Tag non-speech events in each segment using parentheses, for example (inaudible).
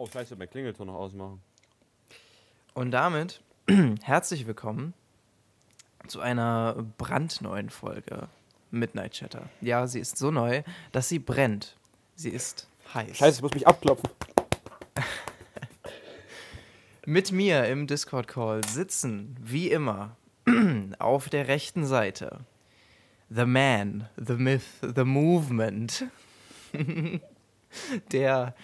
Oh, scheiße, mein Klingelton noch ausmachen. Und damit (clears throat) herzlich willkommen zu einer brandneuen Folge Midnight Chatter. Ja, sie ist so neu, dass sie brennt. Sie ist heiß. Scheiße, ich muss mich abklopfen. (laughs) Mit mir im Discord-Call sitzen, wie immer, (clears throat) auf der rechten Seite The Man, The Myth, The Movement. (laughs) der,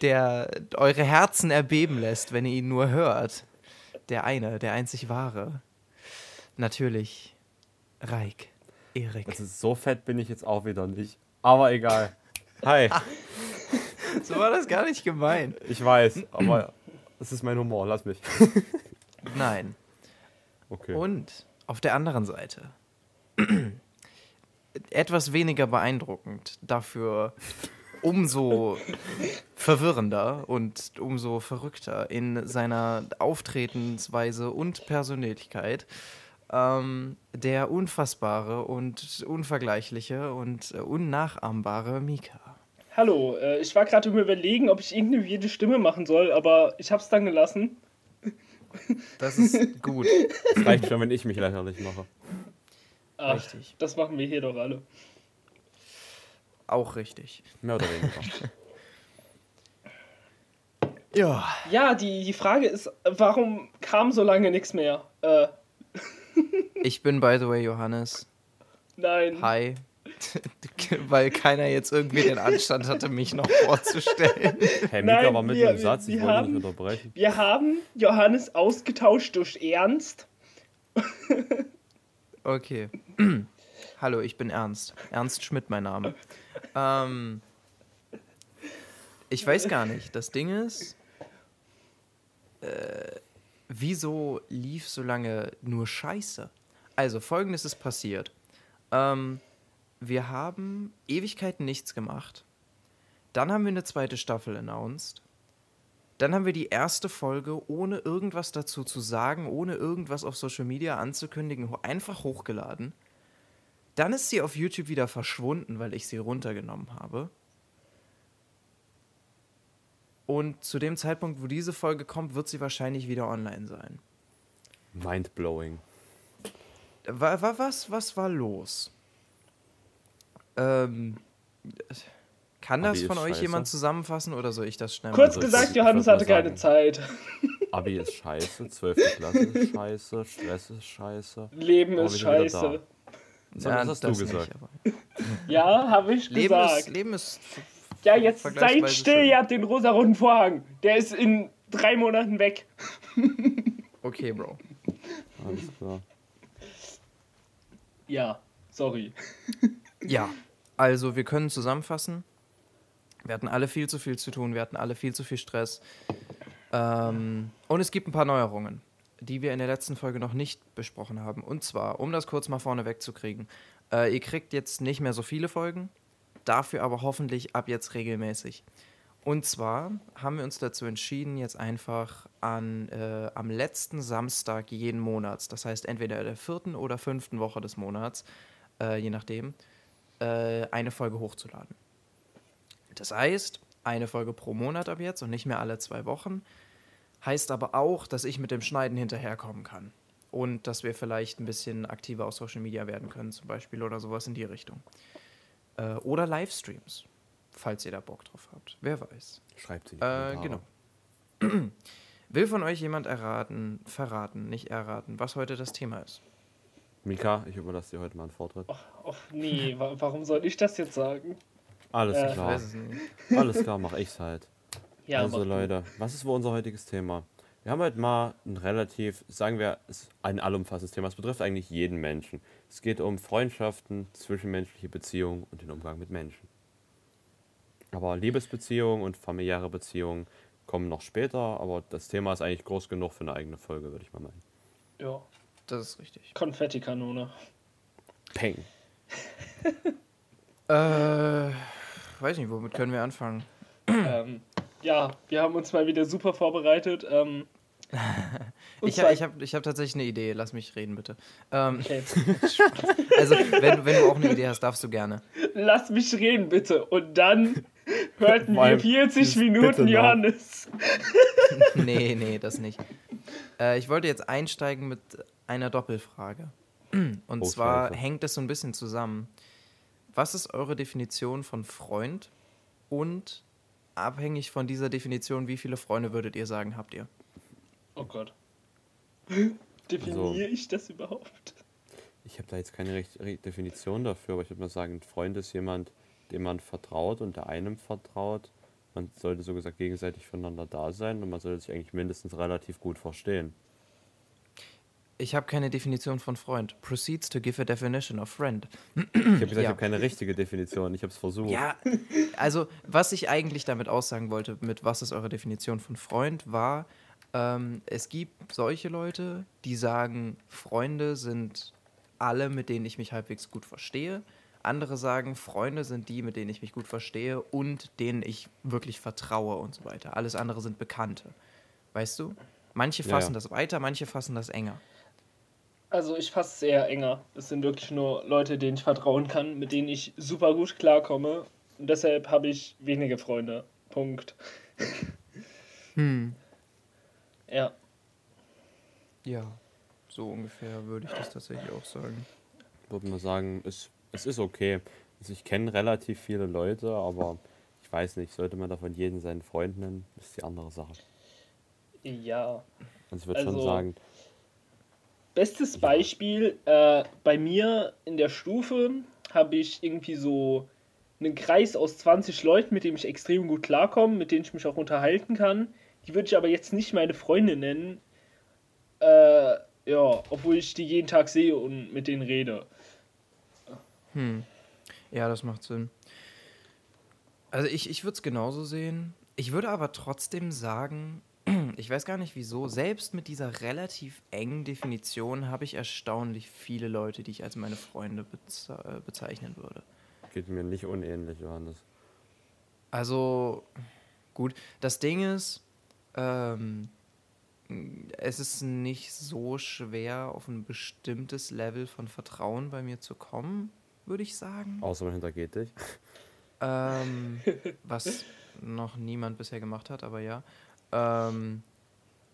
der eure Herzen erbeben lässt, wenn ihr ihn nur hört. Der eine, der einzig wahre. Natürlich Reik, Erik. Ist so fett bin ich jetzt auch wieder nicht. Aber egal. Hi. (laughs) so war das gar nicht gemeint. Ich weiß, aber das ist mein Humor, lass mich. (laughs) Nein. Okay. Und auf der anderen Seite (clears throat) etwas weniger beeindruckend, dafür umso verwirrender und umso verrückter in seiner Auftretensweise und Persönlichkeit. Ähm, der unfassbare und unvergleichliche und unnachahmbare Mika. Hallo, äh, ich war gerade überlegen, ob ich irgendeine jede Stimme machen soll, aber ich hab's dann gelassen. Das ist gut. Es reicht schon, wenn ich mich lächerlich mache. Ach, Richtig. Das machen wir hier doch alle. Auch richtig. Mehr oder weniger. (laughs) ja. Ja, die, die Frage ist, warum kam so lange nichts mehr? Äh. (laughs) ich bin, by the way, Johannes. Nein. Hi. (laughs) Weil keiner jetzt irgendwie den Anstand hatte, mich noch vorzustellen. Hey, Mika Nein, war mit dem Satz, ich wollte haben, nicht unterbrechen. Wir haben Johannes ausgetauscht durch Ernst. okay. Hallo, ich bin Ernst. Ernst Schmidt, mein Name. Ähm, ich weiß gar nicht. Das Ding ist, äh, wieso lief so lange nur Scheiße? Also, folgendes ist passiert. Ähm, wir haben Ewigkeiten nichts gemacht. Dann haben wir eine zweite Staffel announced. Dann haben wir die erste Folge ohne irgendwas dazu zu sagen, ohne irgendwas auf Social Media anzukündigen, einfach hochgeladen. Dann ist sie auf YouTube wieder verschwunden, weil ich sie runtergenommen habe. Und zu dem Zeitpunkt, wo diese Folge kommt, wird sie wahrscheinlich wieder online sein. Mindblowing. War, war, was, was war los? Ähm, kann das von euch scheiße. jemand zusammenfassen oder soll ich das schnell Kurz machen? gesagt, Johannes hatte keine Zeit. (laughs) Abi ist scheiße, 12. Klasse ist scheiße, Stress ist scheiße. Leben ist scheiße. So, ja, das hast das du gesagt. Nicht, (laughs) ja, habe ich Leben gesagt. Ist, Leben ist. Ja, jetzt seid still, ihr habt den rosaroten Vorhang. Der ist in drei Monaten weg. (laughs) okay, Bro. Alles klar. Ja, sorry. (laughs) ja, also wir können zusammenfassen. Wir hatten alle viel zu viel zu tun, wir hatten alle viel zu viel Stress. Ähm, und es gibt ein paar Neuerungen die wir in der letzten Folge noch nicht besprochen haben. Und zwar, um das kurz mal vorne wegzukriegen, äh, ihr kriegt jetzt nicht mehr so viele Folgen, dafür aber hoffentlich ab jetzt regelmäßig. Und zwar haben wir uns dazu entschieden, jetzt einfach an, äh, am letzten Samstag jeden Monats, das heißt entweder der vierten oder fünften Woche des Monats, äh, je nachdem, äh, eine Folge hochzuladen. Das heißt, eine Folge pro Monat ab jetzt und nicht mehr alle zwei Wochen. Heißt aber auch, dass ich mit dem Schneiden hinterherkommen kann. Und dass wir vielleicht ein bisschen aktiver auf Social Media werden können, zum Beispiel oder sowas in die Richtung. Äh, oder Livestreams, falls ihr da Bock drauf habt. Wer weiß. Schreibt sie. Äh, genau. (clears throat) Will von euch jemand erraten, verraten, nicht erraten, was heute das Thema ist? Mika, ich überlasse dir heute mal einen Vortritt. Ach, ach nee, warum soll ich das jetzt sagen? Alles äh, klar. Alles klar, mach ich's halt. Ja, also Leute, was ist wohl unser heutiges Thema? Wir haben heute mal ein relativ, sagen wir, ein allumfassendes Thema. Es betrifft eigentlich jeden Menschen. Es geht um Freundschaften, zwischenmenschliche Beziehungen und den Umgang mit Menschen. Aber Liebesbeziehungen und familiäre Beziehungen kommen noch später, aber das Thema ist eigentlich groß genug für eine eigene Folge, würde ich mal meinen. Ja. Das ist richtig. Konfettikanone. Peng. (laughs) äh, weiß nicht, womit können wir anfangen? ähm, ja, wir haben uns mal wieder super vorbereitet. Ähm. (laughs) ich habe ich hab, ich hab tatsächlich eine Idee. Lass mich reden, bitte. Ähm, okay. (laughs) also, wenn, wenn du auch eine Idee hast, darfst du gerne. Lass mich reden, bitte. Und dann hörten wir 40 Minuten Johannes. (laughs) nee, nee, das nicht. Äh, ich wollte jetzt einsteigen mit einer Doppelfrage. Und oh, zwar Scheiße. hängt es so ein bisschen zusammen. Was ist eure Definition von Freund? Und abhängig von dieser Definition, wie viele Freunde würdet ihr sagen, habt ihr? Oh Gott. (laughs) Definiere also, ich das überhaupt? Ich habe da jetzt keine Recht Definition dafür, aber ich würde mal sagen, ein Freund ist jemand, dem man vertraut und der einem vertraut. Man sollte so gesagt gegenseitig füreinander da sein und man sollte sich eigentlich mindestens relativ gut verstehen. Ich habe keine Definition von Freund. Proceeds to give a definition of friend. Ich habe gesagt, ja. ich habe keine richtige Definition. Ich habe es versucht. Ja, also was ich eigentlich damit aussagen wollte, mit was ist eure Definition von Freund, war, ähm, es gibt solche Leute, die sagen, Freunde sind alle, mit denen ich mich halbwegs gut verstehe. Andere sagen, Freunde sind die, mit denen ich mich gut verstehe und denen ich wirklich vertraue und so weiter. Alles andere sind Bekannte. Weißt du? Manche fassen ja, das weiter, manche fassen das enger. Also ich fasse es eher enger. Es sind wirklich nur Leute, denen ich vertrauen kann, mit denen ich super gut klarkomme. Und deshalb habe ich wenige Freunde. Punkt. Hm. Ja. Ja, so ungefähr würde ich das tatsächlich auch sagen. Ich würde mal sagen, es, es ist okay. Also ich kenne relativ viele Leute, aber ich weiß nicht, sollte man davon jeden seinen Freund nennen, ist die andere Sache. Ja. Also ich würde also, schon sagen, Bestes Beispiel, äh, bei mir in der Stufe habe ich irgendwie so einen Kreis aus 20 Leuten, mit dem ich extrem gut klarkomme, mit denen ich mich auch unterhalten kann. Die würde ich aber jetzt nicht meine Freunde nennen. Äh, ja, obwohl ich die jeden Tag sehe und mit denen rede. Hm. Ja, das macht Sinn. Also ich, ich würde es genauso sehen. Ich würde aber trotzdem sagen, ich weiß gar nicht wieso, selbst mit dieser relativ engen Definition habe ich erstaunlich viele Leute, die ich als meine Freunde beze äh, bezeichnen würde. Geht mir nicht unähnlich, Johannes. Also, gut, das Ding ist, ähm, es ist nicht so schwer, auf ein bestimmtes Level von Vertrauen bei mir zu kommen, würde ich sagen. Außer man hintergeht dich. Ähm, (laughs) was noch niemand bisher gemacht hat, aber ja. Ähm,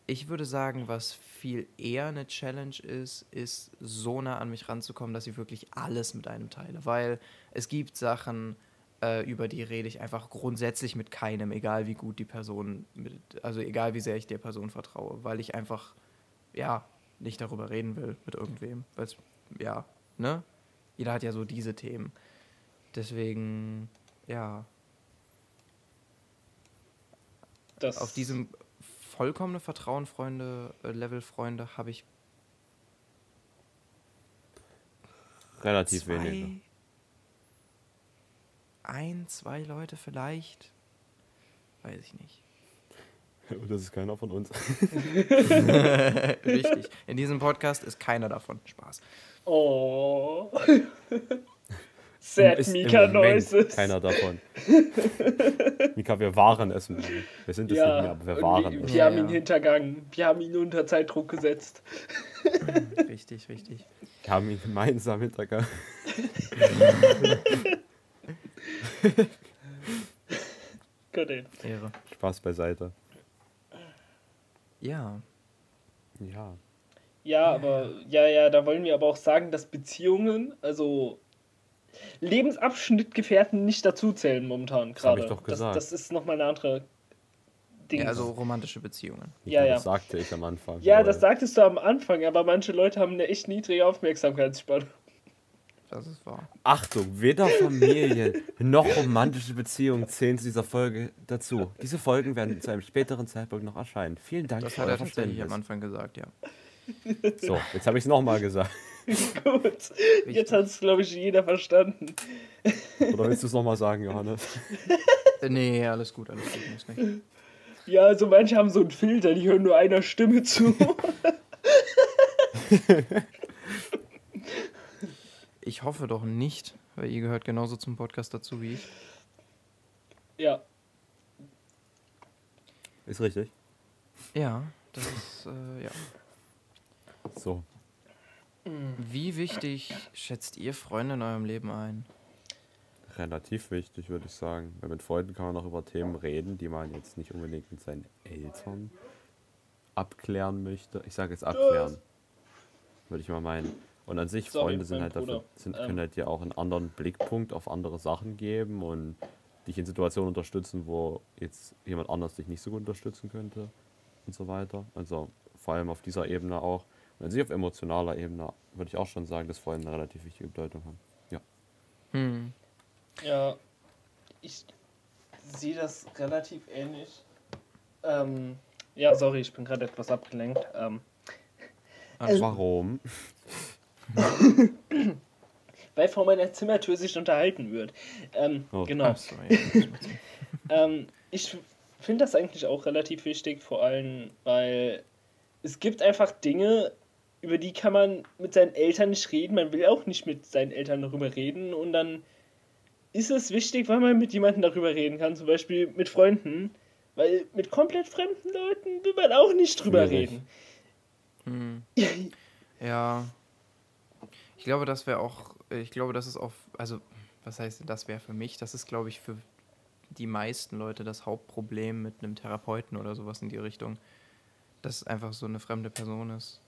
ich würde sagen, was viel eher eine Challenge ist, ist so nah an mich ranzukommen, dass ich wirklich alles mit einem teile. Weil es gibt Sachen, äh, über die rede ich einfach grundsätzlich mit keinem, egal wie gut die Person, mit, also egal wie sehr ich der Person vertraue, weil ich einfach, ja, nicht darüber reden will mit irgendwem. Weil ja, ne? Jeder hat ja so diese Themen. Deswegen, ja, das auf diesem vollkommene Vertrauen, Freunde, äh, Level Freunde habe ich relativ zwei, wenige. Ein, zwei Leute vielleicht. Weiß ich nicht. Und (laughs) das ist keiner von uns. (laughs) Richtig. In diesem Podcast ist keiner davon. Spaß. Oh. (laughs) Sad Mika Noises. Keiner davon. (laughs) Mika, wir waren es. Wir sind es ja, nicht mehr, aber wir waren wir, es. Wir haben ihn hintergangen. Wir haben ihn unter Zeitdruck gesetzt. (laughs) richtig, richtig. Wir haben ihn gemeinsam hintergangen. (laughs) Gott, ey. Ehre. Spaß beiseite. Ja. Ja. Ja, aber ja, ja, da wollen wir aber auch sagen, dass Beziehungen, also Lebensabschnittgefährten nicht dazuzählen momentan gerade. Das, ich doch gesagt. Das, das ist nochmal eine andere Ding. Ja, also romantische Beziehungen. Ja, ja. Das sagte ich am Anfang. Ja, das sagtest du am Anfang, aber manche Leute haben eine echt niedrige Aufmerksamkeitsspanne. Das ist wahr. Achtung, weder Familie noch romantische Beziehungen zählen zu dieser Folge dazu. Diese Folgen werden zu einem späteren Zeitpunkt noch erscheinen. Vielen Dank das für. Das hat er am Anfang gesagt, ja. So, jetzt habe ich es nochmal gesagt. (laughs) Gut, jetzt hat es, glaube ich, jeder verstanden. Oder willst du es nochmal sagen, Johannes? (laughs) nee, alles gut, alles gut, muss nicht. Ja, also manche haben so einen Filter, die hören nur einer Stimme zu. (laughs) ich hoffe doch nicht, weil ihr gehört genauso zum Podcast dazu wie ich. Ja. Ist richtig. Ja, das ist, äh, ja. So. Wie wichtig schätzt ihr Freunde in eurem Leben ein? Relativ wichtig, würde ich sagen. Weil mit Freunden kann man auch über Themen reden, die man jetzt nicht unbedingt mit seinen Eltern abklären möchte. Ich sage jetzt abklären. Würde ich mal meinen. Und an sich, Sorry, Freunde sind halt dafür, sind, können ähm. halt dir auch einen anderen Blickpunkt auf andere Sachen geben und dich in Situationen unterstützen, wo jetzt jemand anders dich nicht so gut unterstützen könnte und so weiter. Also vor allem auf dieser Ebene auch. Und an sich auf emotionaler Ebene würde ich auch schon sagen, dass Freunde eine relativ wichtige Bedeutung haben. Ja. Hm. Ja, ich sehe das relativ ähnlich. Ähm, ja, sorry, ich bin gerade etwas abgelenkt. Ähm, Ach, warum? (laughs) Weil vor meiner Zimmertür sich unterhalten wird. Ähm, oh, genau. (laughs) ähm, ich finde das eigentlich auch relativ wichtig, vor allem, weil es gibt einfach Dinge, über die kann man mit seinen Eltern nicht reden. Man will auch nicht mit seinen Eltern darüber reden. Und dann ist es wichtig, weil man mit jemandem darüber reden kann, zum Beispiel mit Freunden. Weil mit komplett fremden Leuten will man auch nicht drüber Schwierig. reden. Hm. ja. Ich glaube, das wäre auch, ich glaube, das ist auch, also, was heißt, das wäre für mich, das ist, glaube ich, für die meisten Leute das Hauptproblem mit einem Therapeuten oder sowas in die Richtung, dass es einfach so eine fremde Person ist,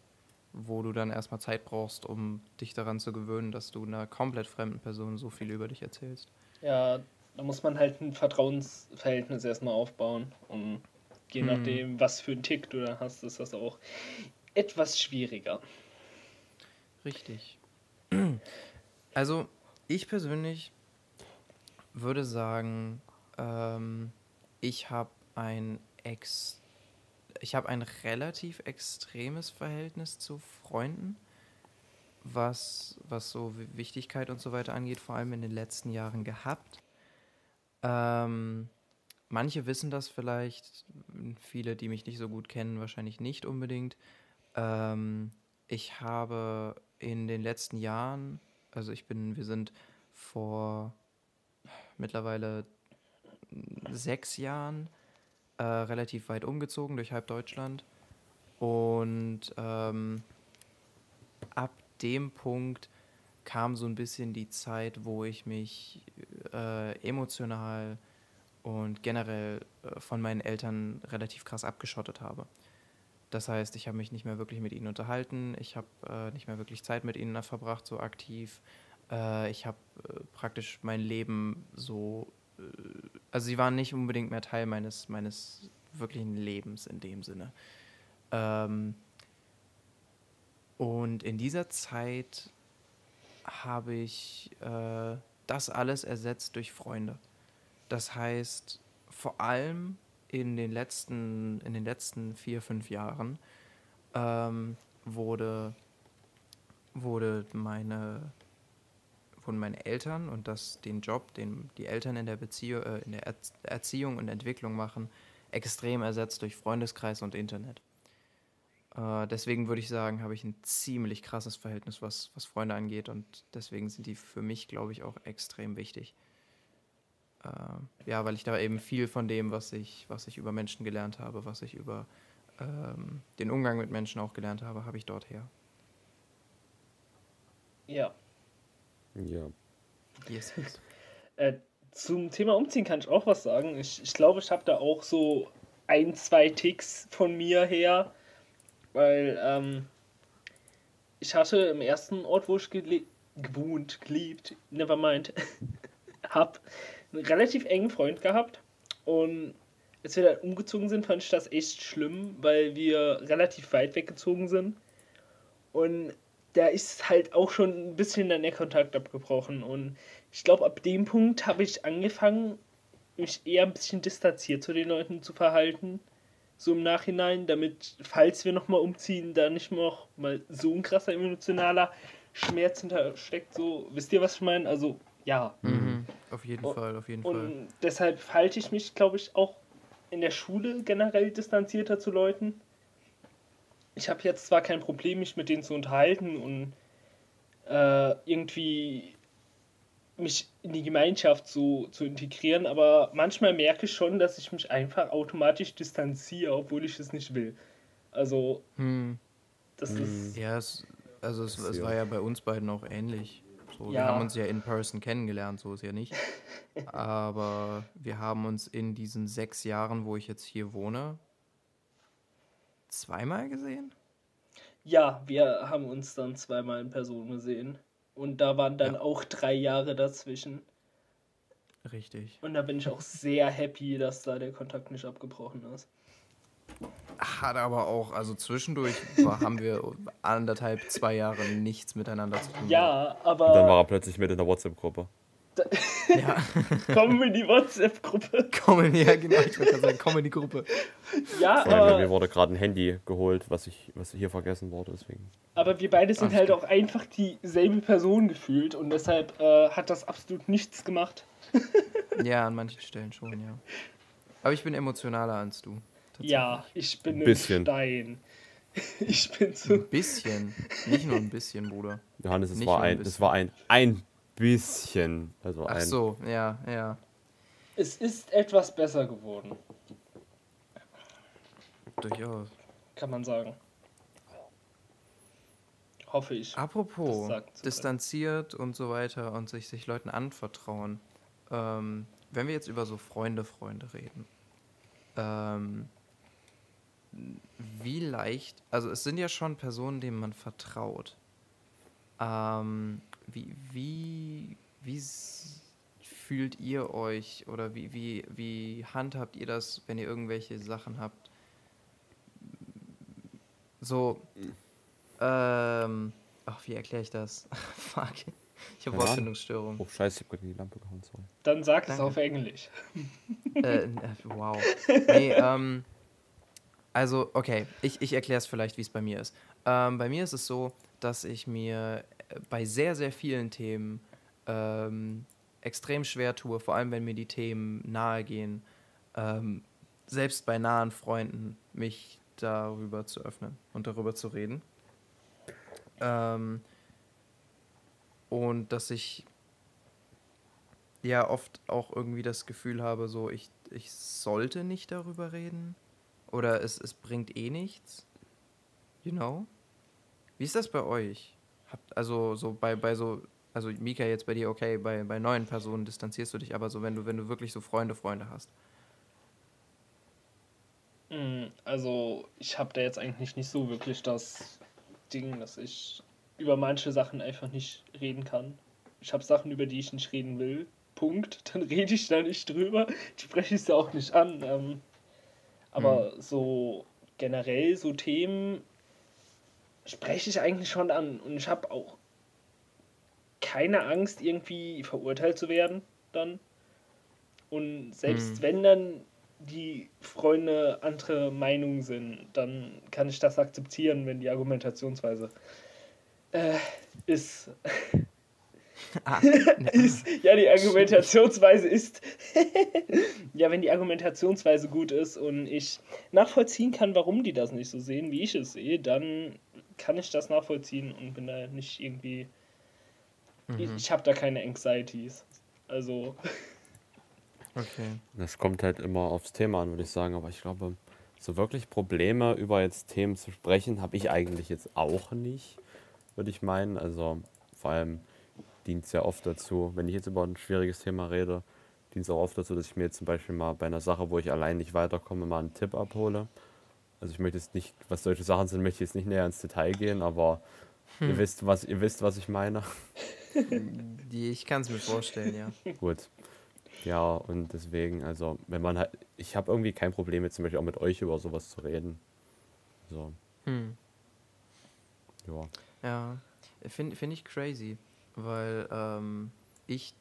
wo du dann erstmal Zeit brauchst, um dich daran zu gewöhnen, dass du einer komplett fremden Person so viel über dich erzählst. Ja, da muss man halt ein Vertrauensverhältnis erstmal aufbauen. Und je hm. nachdem, was für einen Tick du da hast, ist das auch etwas schwieriger. Richtig. Also, ich persönlich würde sagen, ähm, ich habe ein ex ich habe ein relativ extremes Verhältnis zu Freunden, was, was so Wichtigkeit und so weiter angeht, vor allem in den letzten Jahren gehabt. Ähm, manche wissen das vielleicht, viele, die mich nicht so gut kennen, wahrscheinlich nicht unbedingt. Ähm, ich habe in den letzten Jahren, also ich bin, wir sind vor mittlerweile sechs Jahren äh, relativ weit umgezogen durch halb Deutschland. Und ähm, ab dem Punkt kam so ein bisschen die Zeit, wo ich mich äh, emotional und generell äh, von meinen Eltern relativ krass abgeschottet habe. Das heißt, ich habe mich nicht mehr wirklich mit ihnen unterhalten, ich habe äh, nicht mehr wirklich Zeit mit ihnen verbracht, so aktiv. Äh, ich habe äh, praktisch mein Leben so, also sie waren nicht unbedingt mehr Teil meines, meines wirklichen Lebens in dem Sinne. Ähm, und in dieser Zeit habe ich äh, das alles ersetzt durch Freunde. Das heißt, vor allem in den letzten, in den letzten vier, fünf Jahren ähm, wurde, wurde meine, wurden meine Eltern und das, den Job, den die Eltern in der, Beziehung, äh, in der Erziehung und Entwicklung machen, extrem ersetzt durch Freundeskreis und Internet. Äh, deswegen würde ich sagen, habe ich ein ziemlich krasses Verhältnis, was, was Freunde angeht. Und deswegen sind die für mich, glaube ich, auch extrem wichtig. Äh, ja, weil ich da eben viel von dem, was ich, was ich über Menschen gelernt habe, was ich über ähm, den Umgang mit Menschen auch gelernt habe, habe ich dort her. Ja. Ja. Yes, yes. äh, zum Thema Umziehen kann ich auch was sagen. Ich, ich glaube, ich habe da auch so ein, zwei Ticks von mir her weil ähm, ich hatte im ersten Ort, wo ich gewohnt, geliebt, nevermind, (laughs) hab einen relativ engen Freund gehabt. Und als wir dann umgezogen sind, fand ich das echt schlimm, weil wir relativ weit weggezogen sind. Und da ist halt auch schon ein bisschen der Kontakt abgebrochen. Und ich glaube, ab dem Punkt habe ich angefangen, mich eher ein bisschen distanziert zu den Leuten zu verhalten so im Nachhinein, damit, falls wir nochmal umziehen, da nicht noch mal so ein krasser emotionaler Schmerz hintersteckt. So, wisst ihr, was ich meine? Also, ja. Mhm, auf jeden und, Fall, auf jeden und Fall. Und deshalb halte ich mich, glaube ich, auch in der Schule generell distanzierter zu Leuten. Ich habe jetzt zwar kein Problem, mich mit denen zu unterhalten und äh, irgendwie mich in die Gemeinschaft so zu integrieren, aber manchmal merke ich schon, dass ich mich einfach automatisch distanziere, obwohl ich es nicht will. Also, hm. Das ist. Ja, es, also es, es war ja bei uns beiden auch ähnlich. So, Ja. Wir haben uns ja in person kennengelernt, so ist ja nicht. (laughs) Aber wir haben uns in diesen sechs Jahren, wo ich jetzt hier wohne, zweimal gesehen. Ja, wir haben uns dann zweimal in Person gesehen. Und da waren dann Ja. auch drei Jahre dazwischen. Richtig. Und da bin ich auch sehr happy, dass da der Kontakt nicht abgebrochen ist. Hat aber auch, also zwischendurch war, haben wir anderthalb, zwei Jahre nichts miteinander zu tun. Ja, Und dann aber war er plötzlich mit in der WhatsApp-Gruppe. Ja, (laughs) kommen wir in die WhatsApp-Gruppe. kommen, ja genau, ich wollte gerade sagen, komm in die Gruppe. Ja, Vor allem, bei mir aber, wurde gerade ein Handy geholt, was ich, was hier vergessen wurde, deswegen. aber wir beide sind Ach, halt auch einfach dieselbe Person gefühlt und deshalb äh, hat das absolut nichts gemacht. (laughs) Ja, an manchen Stellen schon, ja. Aber ich bin emotionaler als du. Ja, ich bin ein Bisschen. Stein. (laughs) Ich bin so. Ein bisschen. Nicht nur ein bisschen, Bruder. Johannes, es Nicht war ein ein, es bisschen. war ein, ein bisschen. Also Ach ein. so, ja, ja. Es ist etwas besser geworden, Durchaus. kann man sagen. Hoffe ich. Apropos distanziert und so weiter und sich, sich Leuten anvertrauen. Ähm, wenn wir jetzt über so Freunde, Freunde reden, ähm, wie leicht, also es sind ja schon Personen, denen man vertraut. Ähm, wie, wie, wie fühlt ihr euch oder wie, wie, wie handhabt ihr das, wenn ihr irgendwelche Sachen habt? So, ähm, ach, wie erkläre ich das? (laughs) Fuck. Ich habe. Wortfindungsstörung. Oh, scheiße, ich hab grad in die Lampe gehauen, sorry. Dann sag es Danke. auf Englisch. äh, äh, wow. Nee, (laughs) ähm, also, okay, ich, ich erkläre es vielleicht, wie es bei mir ist. Ähm, bei mir ist es so, dass ich mir bei sehr, sehr vielen Themen ähm, extrem schwer tue, vor allem wenn mir die Themen nahe gehen, ähm, selbst bei nahen Freunden, mich darüber zu öffnen und darüber zu reden. Ähm, und dass ich ja oft auch irgendwie das Gefühl habe, so ich, ich sollte nicht darüber reden oder es, es bringt eh nichts. You know? Wie ist das bei euch? Habt, also so bei, bei so, also Mika jetzt bei dir, okay, bei, bei neuen Personen distanzierst du dich, aber so wenn du, wenn du wirklich so Freunde, Freunde hast. Mm, Also, ich habe da jetzt eigentlich nicht so wirklich das Ding, dass ich über manche Sachen einfach nicht reden kann. Ich habe Sachen, über die ich nicht reden will. Punkt. (laughs) Dann rede ich da nicht drüber. Ich spreche es ja auch nicht an. Ähm, aber so generell so Themen spreche ich eigentlich schon an. Und ich habe auch keine Angst, irgendwie verurteilt zu werden dann. Und selbst Hm. wenn dann die Freunde andere Meinung sind, dann kann ich das akzeptieren, wenn die Argumentationsweise äh, ist, (laughs) Ah, ne, (laughs) ist. Ja, die Argumentationsweise ist. (laughs) ja, wenn die Argumentationsweise gut ist und ich nachvollziehen kann, warum die das nicht so sehen, wie ich es sehe, dann kann ich das nachvollziehen und bin da nicht irgendwie. Ich, mhm, ich habe da keine Anxieties. Also, okay. Das kommt halt immer aufs Thema an, würde ich sagen. Aber ich glaube, so wirklich Probleme über jetzt Themen zu sprechen, habe ich eigentlich jetzt auch nicht, würde ich meinen. Also vor allem dient es ja oft dazu, wenn ich jetzt über ein schwieriges Thema rede, dient es auch oft dazu, dass ich mir jetzt zum Beispiel mal bei einer Sache, wo ich allein nicht weiterkomme, mal einen Tipp abhole. Also ich möchte jetzt nicht, was solche Sachen sind, möchte ich jetzt nicht näher ins Detail gehen, aber ihr wisst, was ihr wisst, was ich meine. (laughs) Ich kann es mir vorstellen, ja. Gut. Ja, und deswegen, also, wenn man halt, ich habe irgendwie kein Problem jetzt zum Beispiel auch mit euch über sowas zu reden. So, Hm. ja. Ja, finde find ich crazy, weil ähm, ich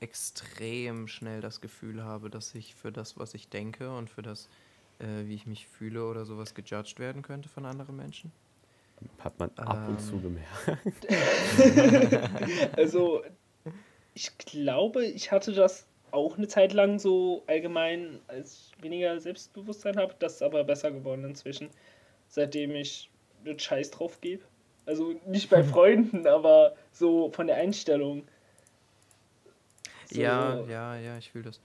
extrem schnell das Gefühl habe, dass ich für das, was ich denke und für das, äh, wie ich mich fühle oder sowas gejudged werden könnte von anderen Menschen. Hat man ab und zu Ähm. gemerkt. (laughs) also ich glaube, ich hatte das auch eine Zeit lang so allgemein, als ich weniger Selbstbewusstsein habe. Das ist aber besser geworden inzwischen, seitdem ich einen Scheiß drauf gebe. Also nicht bei (laughs) Freunden, aber so von der Einstellung. So, Ja, ja, ja, ich fühle das.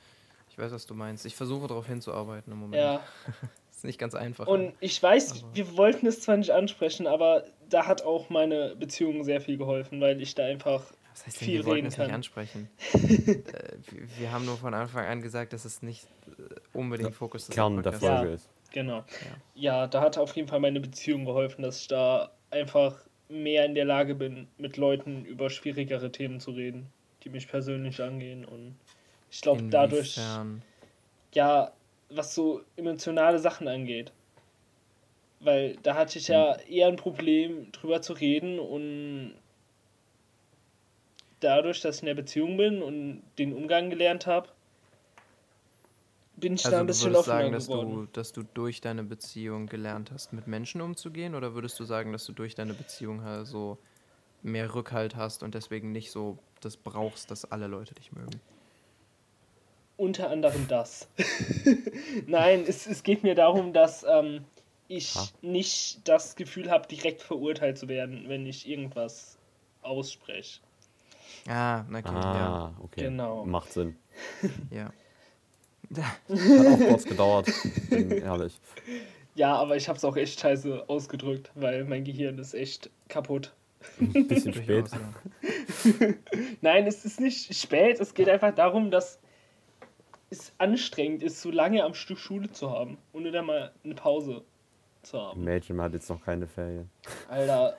Ich weiß, was du meinst. Ich versuche darauf hinzuarbeiten im Moment. Ja. (laughs) ist nicht ganz einfach. Und ich weiß, also. wir wollten es zwar nicht ansprechen, aber da hat auch meine Beziehung sehr viel geholfen, weil ich da einfach Was heißt denn, viel wir reden es kann. nicht ansprechen. (laughs) äh, wir haben nur von Anfang an gesagt, dass es nicht äh, unbedingt Fokus des Kern der Folge ja, ist. Genau. Ja. ja, da hat auf jeden Fall meine Beziehung geholfen, dass ich da einfach mehr in der Lage bin, mit Leuten über schwierigere Themen zu reden, die mich persönlich angehen. Und ich glaube, dadurch, ja, was so emotionale Sachen angeht. Weil da hatte ich ja hm. eher ein Problem, drüber zu reden und dadurch, dass ich in der Beziehung bin und den Umgang gelernt habe, bin ich also da ein bisschen offener sagen, dass geworden. Du, dass du durch deine Beziehung gelernt hast, mit Menschen umzugehen? Oder würdest du sagen, dass du durch deine Beziehung halt so mehr Rückhalt hast und deswegen nicht so das brauchst, dass alle Leute dich mögen? Unter anderem das. (laughs) Nein, es, es geht mir darum, dass ähm, ich ha. nicht das Gefühl habe, direkt verurteilt zu werden, wenn ich irgendwas ausspreche. Ah, okay, ah, ja. okay. Genau. Macht Sinn. (laughs) ja. Hat auch kurz gedauert, bin ehrlich. Ja, aber ich habe es auch echt scheiße ausgedrückt, weil mein Gehirn ist echt kaputt. Ein bisschen (laughs) spät. Nein, es ist nicht spät. Es geht einfach darum, dass es anstrengend ist, so lange am Stück Schule zu haben, ohne dann mal eine Pause zu haben. Mädchen hat jetzt noch keine Ferien. Alter.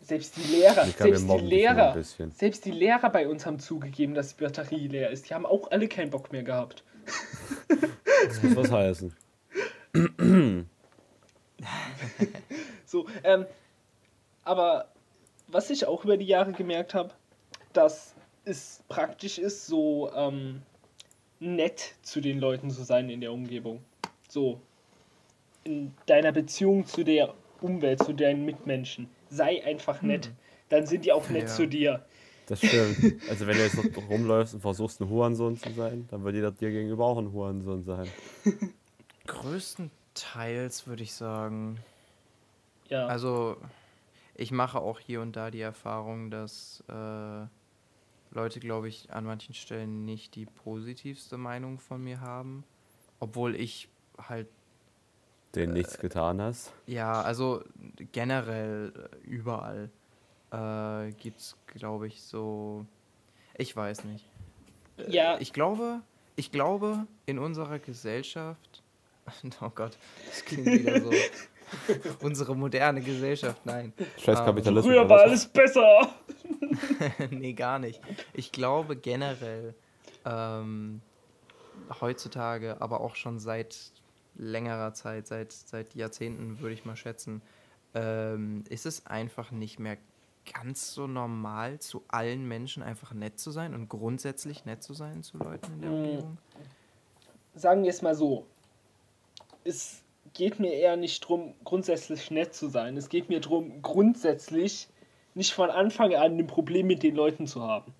Selbst die Lehrer, selbst die Lehrer, selbst die Lehrer bei uns haben zugegeben, dass die Batterie leer ist. Die haben auch alle keinen Bock mehr gehabt. Das muss was heißen. so, ähm, aber was ich auch über die Jahre gemerkt habe, dass es praktisch ist, so ähm, nett zu den Leuten zu sein in der Umgebung. So, in deiner Beziehung zu der Umwelt, zu deinen Mitmenschen. Sei einfach nett. Hm. Dann sind die auch nett ja. zu dir. Das stimmt. Also wenn du jetzt noch rumläufst und versuchst, ein Hurensohn zu sein, dann wird jeder dir gegenüber auch ein Hurensohn sein. (laughs) Größtenteils würde ich sagen. Ja. Also ich mache auch hier und da die Erfahrung, dass äh, Leute, glaube ich, an manchen Stellen nicht die positivste Meinung von mir haben. Obwohl ich halt. Den äh, nichts getan hast? Ja, also generell äh, überall äh, gibt es, glaube ich, so. Ich weiß nicht. Äh, ja. Ich glaube, ich glaube, in unserer Gesellschaft. (laughs) Oh Gott, das klingt wieder so. (laughs) Unsere moderne Gesellschaft, nein. Scheiß ähm, Kapitalismus. Früher war alles besser. (laughs) nee, gar nicht. Ich glaube generell ähm, heutzutage, aber auch schon seit längerer Zeit, seit, seit Jahrzehnten würde ich mal schätzen, ähm, ist es einfach nicht mehr ganz so normal, zu allen Menschen einfach nett zu sein und grundsätzlich nett zu sein zu Leuten in der hm. Umgebung? Sagen wir es mal so. Es geht mir eher nicht darum, grundsätzlich nett zu sein. Es geht mir darum, grundsätzlich nicht von Anfang an ein Problem mit den Leuten zu haben.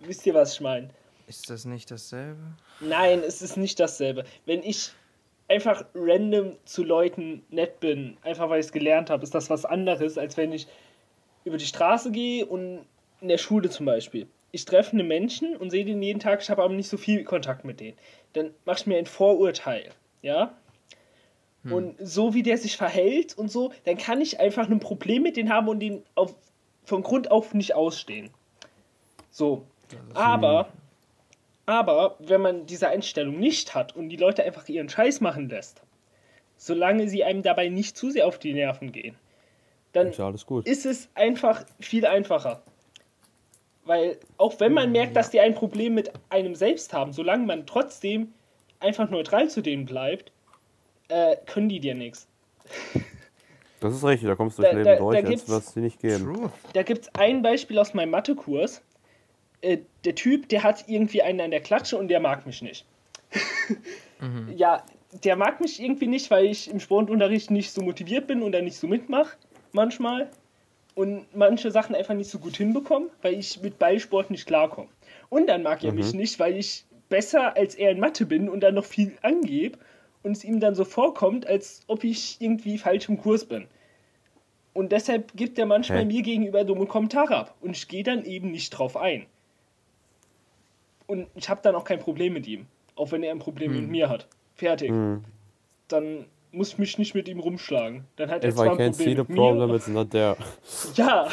Wisst ihr, was ich meine? Ist das nicht dasselbe? Nein, es ist nicht dasselbe. Wenn ich einfach random zu Leuten nett bin, einfach weil ich es gelernt habe, ist das was anderes, als wenn ich über die Straße gehe und in der Schule zum Beispiel. Ich treffe einen Menschen und sehe den jeden Tag, ich habe aber nicht so viel Kontakt mit denen. Dann mache ich mir ein Vorurteil, ja? Hm. Und so wie der sich verhält und so, dann kann ich einfach ein Problem mit denen haben und den auf, von Grund auf nicht ausstehen. So. Aber, aber, wenn man diese Einstellung nicht hat und die Leute einfach ihren Scheiß machen lässt, solange sie einem dabei nicht zu sehr auf die Nerven gehen, dann ist, ist es einfach viel einfacher. Weil auch wenn man merkt, dass die ein Problem mit einem selbst haben, solange man trotzdem einfach neutral zu denen bleibt, äh, können die dir nichts. Das ist richtig, da kommst du Leben da, durch, da als was sie nicht geben. True. Da gibt es ein Beispiel aus meinem Mathekurs. Äh, der Typ, der hat irgendwie einen an der Klatsche und der mag mich nicht. (laughs) mhm. Ja, der mag mich irgendwie nicht, weil ich im Sportunterricht nicht so motiviert bin und da nicht so mitmache, manchmal. Und manche Sachen einfach nicht so gut hinbekomme, weil ich mit Ballsport nicht klarkomme. Und dann mag er mhm. mich nicht, weil ich besser als er in Mathe bin und dann noch viel angebe und es ihm dann so vorkommt, als ob ich irgendwie falsch im Kurs bin. Und deshalb gibt er manchmal hey. mir gegenüber dumme Kommentare ab. Und ich gehe dann eben nicht drauf ein. Und ich habe dann auch kein Problem mit ihm. auch wenn er ein Problem hm. mit mir hat. Fertig. Hm. Dann muss ich mich nicht mit ihm rumschlagen. Dann hat er If zwar I can't see the problem, it's not there. Ja.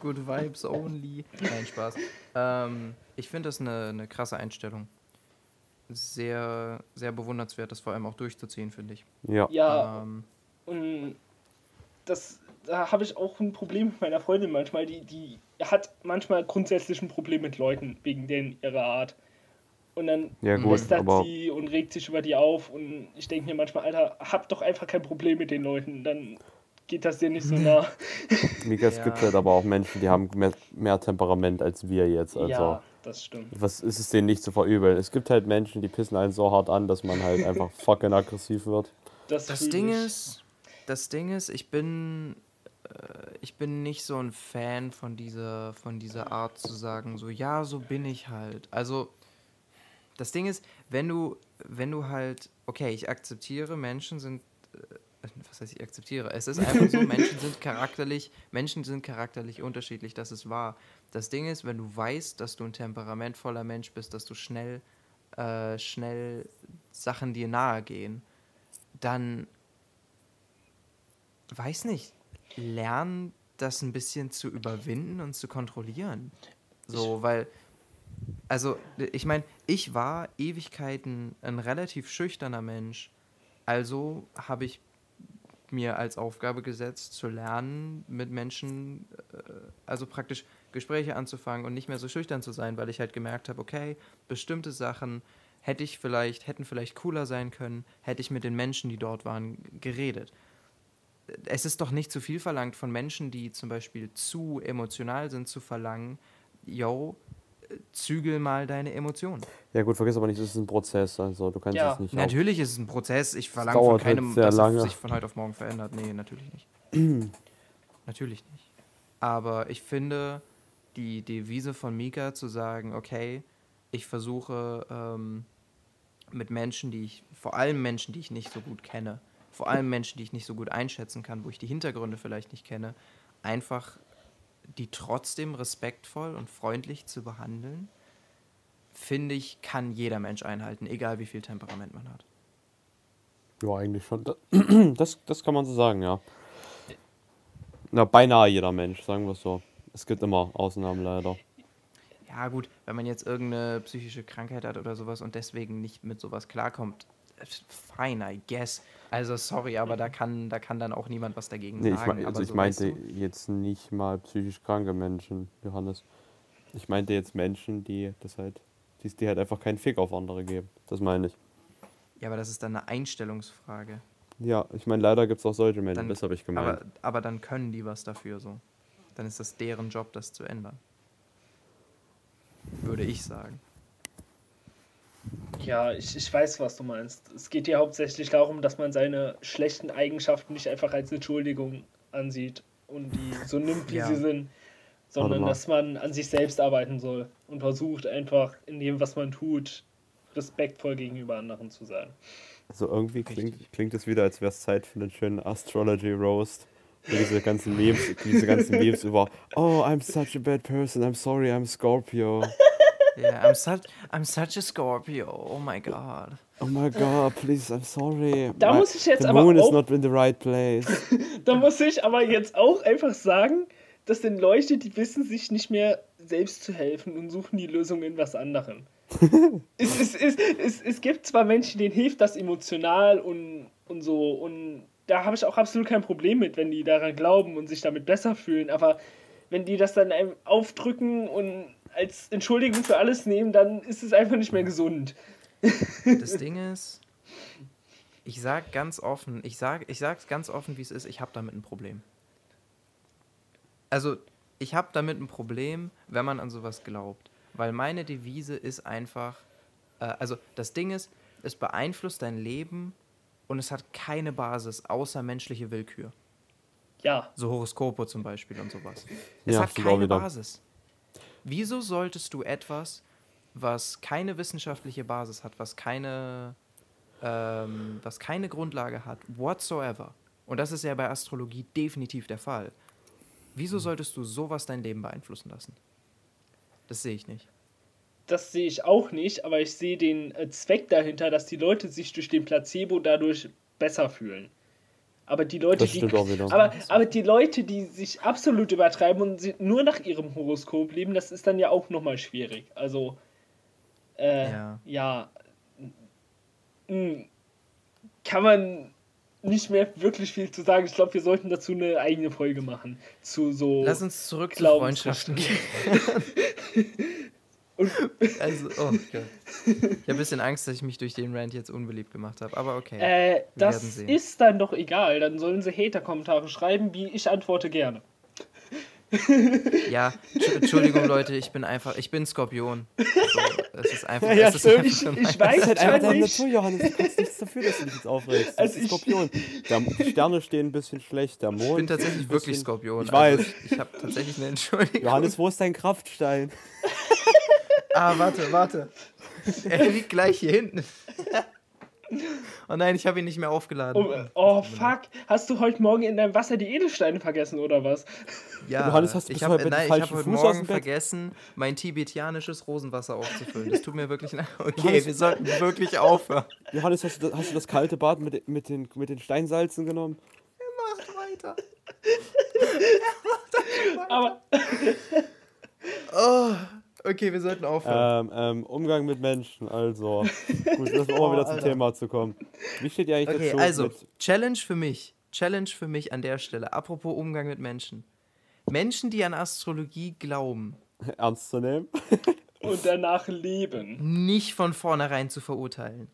Good vibes only. Nein, Spaß. Ähm, ich finde das eine, eine krasse Einstellung. Sehr, sehr bewundernswert, das vor allem auch durchzuziehen, finde ich. Ja. Ja. Ähm, und das, da habe ich auch ein Problem mit meiner Freundin manchmal. Die, die hat manchmal grundsätzlich ein Problem mit Leuten wegen denen ihrer Art. Und dann ja, gut, sie und regt sich über die auf. Und ich denke mir manchmal, Alter, hab doch einfach kein Problem mit den Leuten. Dann geht das dir nicht so (laughs) nah. Mika, es ja. gibt halt aber auch Menschen, die haben mehr, mehr Temperament als wir jetzt. Also, ja, das stimmt. Was ist es denen nicht zu verübeln? Es gibt halt Menschen, die pissen einen so hart an, dass man halt (laughs) einfach fucking aggressiv wird. Das, das Ding ich. ist, das Ding ist, ich bin äh, ich bin nicht so ein Fan von dieser, von dieser Art zu sagen, so ja, so bin ich halt. Also das Ding ist, wenn du, wenn du halt, okay, ich akzeptiere, Menschen sind, äh, was heißt ich akzeptiere? Es ist einfach so, Menschen sind charakterlich, Menschen sind charakterlich unterschiedlich, das ist wahr. Das Ding ist, wenn du weißt, dass du ein temperamentvoller Mensch bist, dass du schnell, äh, schnell Sachen dir nahe gehen, dann weiß nicht, lern das ein bisschen zu überwinden und zu kontrollieren. So, weil also, ich meine, ich war Ewigkeiten ein relativ schüchterner Mensch. Also habe ich mir als Aufgabe gesetzt, zu lernen, mit Menschen, äh, also praktisch Gespräche anzufangen und nicht mehr so schüchtern zu sein, weil ich halt gemerkt habe, okay, bestimmte Sachen hätte ich vielleicht, hätten vielleicht cooler sein können, hätte ich mit den Menschen, die dort waren, geredet. Es ist doch nicht zu viel verlangt von Menschen, die zum Beispiel zu emotional sind, zu verlangen, yo, zügel mal deine Emotionen. Ja gut, vergiss aber nicht, es ist ein Prozess, also du kannst ja. es nicht. Natürlich ist es ein Prozess. Ich verlange von keinem, dass lange. es sich von heute auf morgen verändert. Nee, natürlich nicht. (clears throat) natürlich nicht. Aber ich finde die Devise von Mika zu sagen, okay, ich versuche ähm, mit Menschen, die ich, vor allem Menschen, die ich nicht so gut kenne, vor allem Menschen, die ich nicht so gut einschätzen kann, wo ich die Hintergründe vielleicht nicht kenne, einfach die trotzdem respektvoll und freundlich zu behandeln, finde ich, kann jeder Mensch einhalten, egal wie viel Temperament man hat. Ja, eigentlich schon. Das, das kann man so sagen, ja. Na, beinahe jeder Mensch, sagen wir es so. Es gibt immer Ausnahmen leider. Ja, gut, wenn man jetzt irgendeine psychische Krankheit hat oder sowas und deswegen nicht mit sowas klarkommt, fine, I guess. Also sorry, aber da kann, da kann dann auch niemand was dagegen nee, sagen. Ich, also ich so meinte weißt du? jetzt nicht mal psychisch kranke Menschen, Johannes. Ich meinte jetzt Menschen, die das halt, die, die halt einfach keinen Fick auf andere geben. Das meine ich. Ja, aber das ist dann eine Einstellungsfrage. Ja, ich meine, leider gibt es auch solche Menschen, dann, das habe ich gemeint. Aber, aber dann können die was dafür so. Dann ist das deren Job, das zu ändern. Würde ich sagen. Ja, ich, ich weiß, was du meinst. Es geht hier hauptsächlich darum, dass man seine schlechten Eigenschaften nicht einfach als Entschuldigung ansieht und die so nimmt, wie ja. sie sind, sondern dass man an sich selbst arbeiten soll und versucht einfach in dem, was man tut, respektvoll gegenüber anderen zu sein. Also irgendwie klingt, klingt es wieder, als wäre es Zeit für einen schönen Astrology Roast. Diese ganzen Memes, diese ganzen Memes über Oh, I'm such a bad person, I'm sorry, I'm Scorpio. (laughs) Yeah, I'm such I'm such a Scorpio. Oh my god. Oh my god, please, I'm sorry. Da my, muss ich jetzt the aber moon auch, is not in the right place. (laughs) da muss ich aber jetzt auch einfach sagen, das sind Leute, die wissen sich nicht mehr selbst zu helfen und suchen die Lösung in was anderem. (laughs) es, es, es, es, es gibt zwar Menschen, denen hilft das emotional und, und so und da habe ich auch absolut kein Problem mit, wenn die daran glauben und sich damit besser fühlen, aber wenn die das dann einem aufdrücken und als Entschuldigung für alles nehmen, dann ist es einfach nicht mehr gesund. Das (laughs) Ding ist, ich sag ganz offen, ich sag, ich sag's ganz offen, wie es ist, ich habe damit ein Problem. Also, ich habe damit ein Problem, wenn man an sowas glaubt. Weil meine Devise ist einfach, äh, also das Ding ist, es beeinflusst dein Leben und es hat keine Basis außer menschliche Willkür. Ja. So Horoskope zum Beispiel und sowas. Es ja, hat keine Basis. Wieso solltest du etwas, was keine wissenschaftliche Basis hat, was keine, ähm, was keine Grundlage hat, whatsoever, und das ist ja bei Astrologie definitiv der Fall, wieso solltest du sowas dein Leben beeinflussen lassen? Das sehe ich nicht. das sehe ich auch nicht, aber ich sehe den äh, Zweck dahinter, dass die Leute sich durch den Placebo dadurch besser fühlen. Aber die Leute, die, aber, aber die Leute, die sich absolut übertreiben und nur nach ihrem Horoskop leben, das ist dann ja auch nochmal schwierig. Also, äh, ja, ja kann man nicht mehr wirklich viel zu sagen. Ich glaube, wir sollten dazu eine eigene Folge machen. Zu so. Lass uns zurück zu Freundschaften (laughs) (laughs) (laughs) gehen. Also, oh Gott. Ich habe ein bisschen Angst, dass ich mich durch den Rant jetzt unbeliebt gemacht habe, aber okay. Äh, das ist dann doch egal. Dann sollen sie Hater-Kommentare schreiben, wie ich antworte gerne. ja, Entschuldigung, Leute, ich bin einfach, ich bin Skorpion. So, es ist einfach, ja, es ist einfach ich, ich weiß es halt einfach deine Natur, Johannes. Du kannst nichts dafür, dass du dich jetzt aufregst. Also ich, Skorpion. Die Sterne stehen ein bisschen schlecht, der Mond. Ich bin tatsächlich wirklich Skorpion. Ich weiß. Also, ich habe tatsächlich eine Entschuldigung. Johannes, wo ist dein Kraftstein? (laughs) ah, warte, warte. Er liegt gleich hier hinten. (laughs) Oh nein, ich habe ihn nicht mehr aufgeladen. Oh, oh, fuck. Hast du heute Morgen in deinem Wasser die Edelsteine vergessen oder was? Ja, Johannes, hast du ich habe hab heute Morgen vergessen, mein tibetianisches Rosenwasser aufzufüllen. Das tut mir wirklich leid. Okay, Johannes, wir sollten wirklich aufhören. Johannes, hast du, hast du das kalte Bad mit, mit, den, mit den Steinsalzen genommen? Er macht weiter. (laughs) er macht weiter. Aber. oh. Okay, wir sollten aufhören. Ähm, ähm, Umgang mit Menschen, also. (laughs) Gut, lass auch mal wieder zum Thema zu kommen. Wie steht ihr eigentlich okay, dazu? Also, Challenge für mich. Challenge für mich an der Stelle. Apropos Umgang mit Menschen. Menschen, die an Astrologie glauben. (laughs) Ernst zu nehmen. (laughs) Und danach leben. Nicht von vornherein zu verurteilen.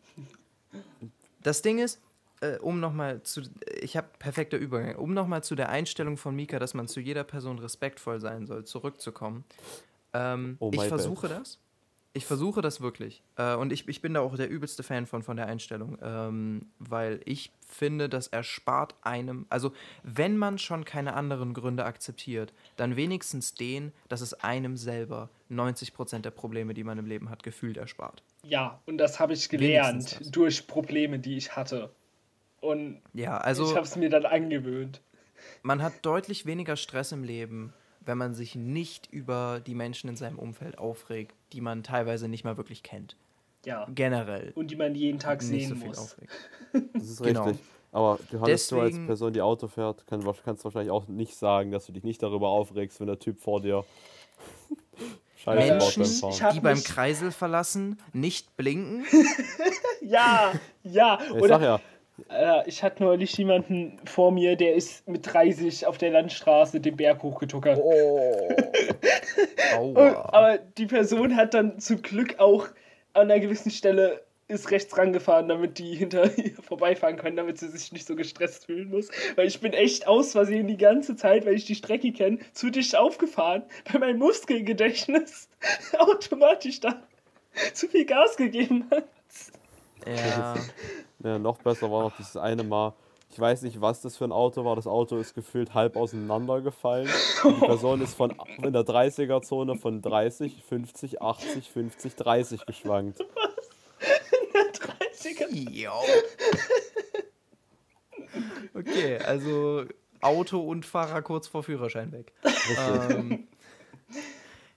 Das Ding ist, äh, um nochmal zu, ich habe perfekter Übergang, um nochmal zu der Einstellung von Mika, dass man zu jeder Person respektvoll sein soll, zurückzukommen. Ähm, oh ich versuche bad. das. Ich versuche das wirklich. Äh, und ich, ich bin da auch der übelste Fan von, von der Einstellung. Ähm, weil ich finde, das erspart einem, also wenn man schon keine anderen Gründe akzeptiert, dann wenigstens den, dass es einem selber 90% der Probleme, die man im Leben hat, gefühlt erspart. Ja, und das habe ich gelernt durch Probleme, die ich hatte. Und ja, also, ich habe es mir dann angewöhnt. Man hat deutlich weniger Stress im Leben, wenn man sich nicht über die Menschen in seinem Umfeld aufregt, die man teilweise nicht mal wirklich kennt. Ja. Generell. Und die man jeden Tag sehen so muss. Aufregt. (laughs) Das ist genau. richtig. Aber Johannes, Deswegen, du als Person, die Auto fährt, kann, kannst wahrscheinlich auch nicht sagen, dass du dich nicht darüber aufregst, wenn der Typ vor dir (laughs) Scheiße Menschen, beim die beim Kreisel verlassen, nicht blinken. ja, (laughs) ja. ja ich Oder, sag ja, ich hatte neulich jemanden vor mir, der ist mit 30 auf der Landstraße den Berg hochgetuckert. Oh. (laughs) Und, aber die Person hat dann zum Glück auch an einer gewissen Stelle ist rechts rangefahren, damit die hinter ihr vorbeifahren können, damit sie sich nicht so gestresst fühlen muss. Weil ich bin echt aus Versehen die ganze Zeit, weil ich die Strecke kenne, zu dicht aufgefahren, weil mein Muskelgedächtnis (laughs) automatisch da zu viel Gas gegeben hat. Ja. (laughs) ja. Noch besser war noch dieses eine Mal. Ich weiß nicht, was das für ein Auto war. Das Auto ist gefühlt halb auseinandergefallen. Die Person ist von (laughs) in der 30er-Zone von 30, 50, 80, 50, 30 geschwankt. Was? In der 30er? Jo. (laughs) Okay, also Auto und Fahrer kurz vor Führerschein weg. Ähm,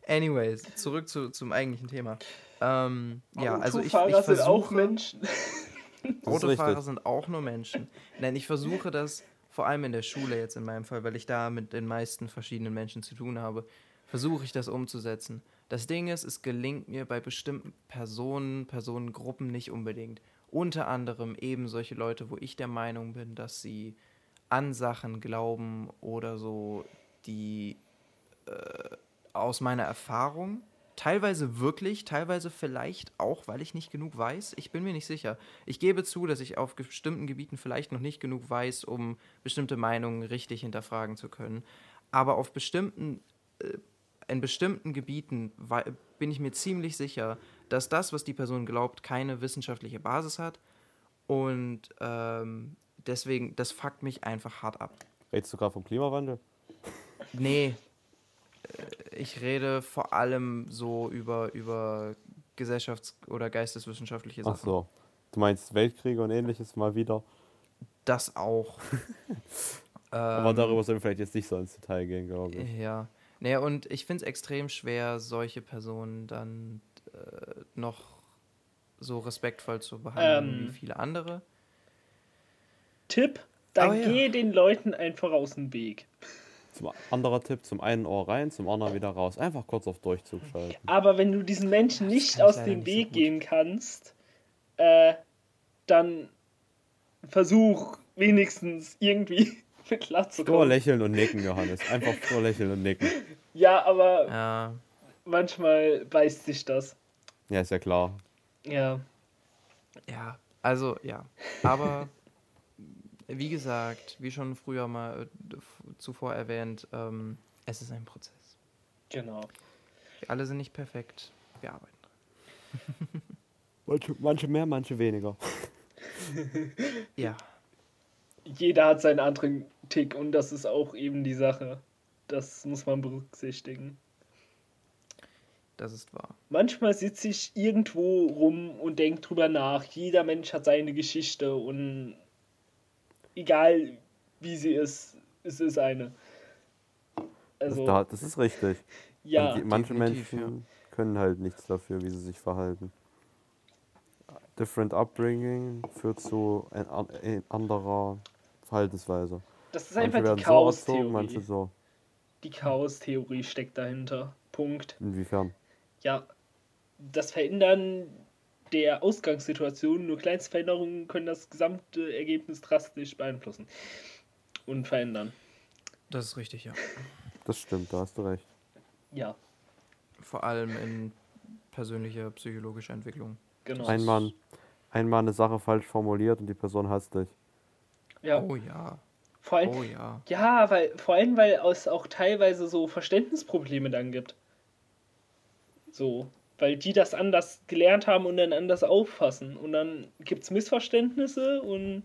anyways, zurück zu, zum eigentlichen Thema. Ähm, ja, also ich, ich versuche, sind auch Menschen. (laughs) Autofahrer sind auch nur Menschen. Nein, ich versuche das vor allem in der Schule jetzt in meinem Fall, weil ich da mit den meisten verschiedenen Menschen zu tun habe, versuche ich das umzusetzen. Das Ding ist, es gelingt mir bei bestimmten Personen, Personengruppen nicht unbedingt. Unter anderem eben solche Leute, wo ich der Meinung bin, dass sie an Sachen glauben oder so, die äh, aus meiner Erfahrung Teilweise wirklich, teilweise vielleicht auch, weil ich nicht genug weiß. Ich bin mir nicht sicher. Ich gebe zu, dass ich auf bestimmten Gebieten vielleicht noch nicht genug weiß, um bestimmte Meinungen richtig hinterfragen zu können. Aber auf bestimmten, äh, in bestimmten Gebieten bin ich mir ziemlich sicher, dass das, was die Person glaubt, keine wissenschaftliche Basis hat. Und ähm, deswegen, das fuckt mich einfach hart ab. Redest du gerade vom Klimawandel? Nee, ich rede vor allem so über, über gesellschafts- oder geisteswissenschaftliche Sachen. Ach so. Du meinst Weltkriege und ähnliches mal wieder? Das auch. (laughs) Aber ähm, darüber sollen wir vielleicht jetzt nicht so ins Detail gehen, glaube ich. Ja. Naja, und ich finde es extrem schwer, solche Personen dann äh, noch so respektvoll zu behandeln Ähm. wie viele andere. Tipp, dann Oh ja. geh den Leuten einfach aus dem Weg. Zum anderer Tipp, zum einen Ohr rein, zum anderen wieder raus. Einfach kurz auf Durchzug schalten. Aber wenn du diesen Menschen nicht aus dem nicht so Weg gut. gehen kannst, äh, dann versuch wenigstens irgendwie (laughs) mit klar zu Stur kommen. lächeln und nicken, Johannes. Einfach stur lächeln und nicken. (laughs) Ja, aber Ja, manchmal beißt sich das. Ja, ist ja klar. Ja. ja, also ja. Aber (laughs) wie gesagt, wie schon früher mal äh, zuvor erwähnt, ähm, es ist ein Prozess. Genau. Wir alle sind nicht perfekt. Wir arbeiten dran. (laughs) Manche, manche mehr, manche weniger. (laughs) Ja, Jeder hat seinen anderen Tick und das ist auch eben die Sache. Das muss man berücksichtigen. das ist wahr. Manchmal sitze ich irgendwo rum und denke drüber nach. Jeder Mensch hat seine Geschichte und egal wie sie ist, es ist eine. Also, das, da- das ist richtig. ja, die, manche Menschen können halt nichts dafür, wie sie sich verhalten. Different Upbringing führt zu ein, ein anderer Verhaltensweise. das ist Manche einfach die so erzogen, manche Chaos-Theorie. so. Die Chaos-Theorie steckt dahinter. Punkt. Inwiefern? Ja, das Verändern der Ausgangssituation, nur kleinste Veränderungen können das gesamte Ergebnis drastisch beeinflussen und verändern. Das ist richtig, ja. Das stimmt, da hast du recht. Ja, Vor allem in persönlicher psychologischer Entwicklung. genau. Einmal, einmal eine Sache falsch formuliert und die Person hasst dich. Ja, Oh ja, vor allem, oh ja. ja, weil vor allem, weil es auch teilweise so Verständnisprobleme dann gibt. So, weil die das anders gelernt haben und dann anders auffassen. Und dann gibt es Missverständnisse und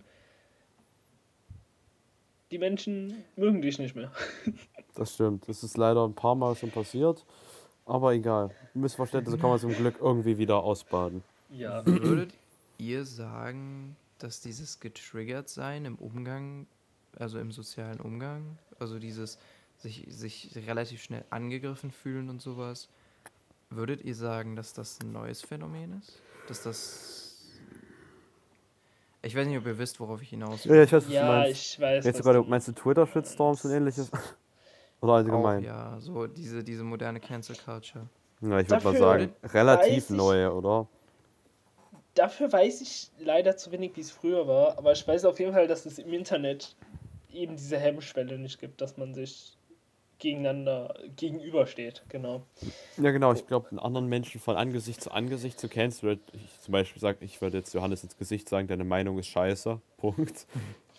die Menschen mögen dich nicht mehr. (laughs) Das stimmt. Das ist leider ein paar Mal schon passiert. Aber egal. Missverständnisse kann man zum Glück irgendwie wieder ausbaden. Ja. Würdet ihr sagen, dass dieses getriggert sein im Umgang, also im sozialen Umgang, also dieses sich, sich relativ schnell angegriffen fühlen und sowas, würdet ihr sagen, dass das ein neues Phänomen ist? Dass das. Ich weiß nicht, ob ihr wisst, worauf ich hinaus will. Ja, ich weiß, was du Ja, meinst. ich weiß. Jetzt gerade, du- meinst du Twitter-Shitstorms und ähnliches? (laughs) Oder Auch, allgemein? ja, so diese, diese moderne Cancel Culture. Ja, ich würde mal sagen, relativ neue, oder? Dafür weiß ich leider zu wenig, wie es früher war, aber ich weiß auf jeden Fall, dass es im Internet eben diese Hemmschwelle nicht gibt, dass man sich gegeneinander gegenübersteht. Genau. Ja, genau. Ich glaube, einen anderen Menschen von Angesicht zu Angesicht zu kennen, würde ich zum Beispiel sagen, ich würde jetzt Johannes ins Gesicht sagen, deine Meinung ist scheiße. (laughs) Punkt.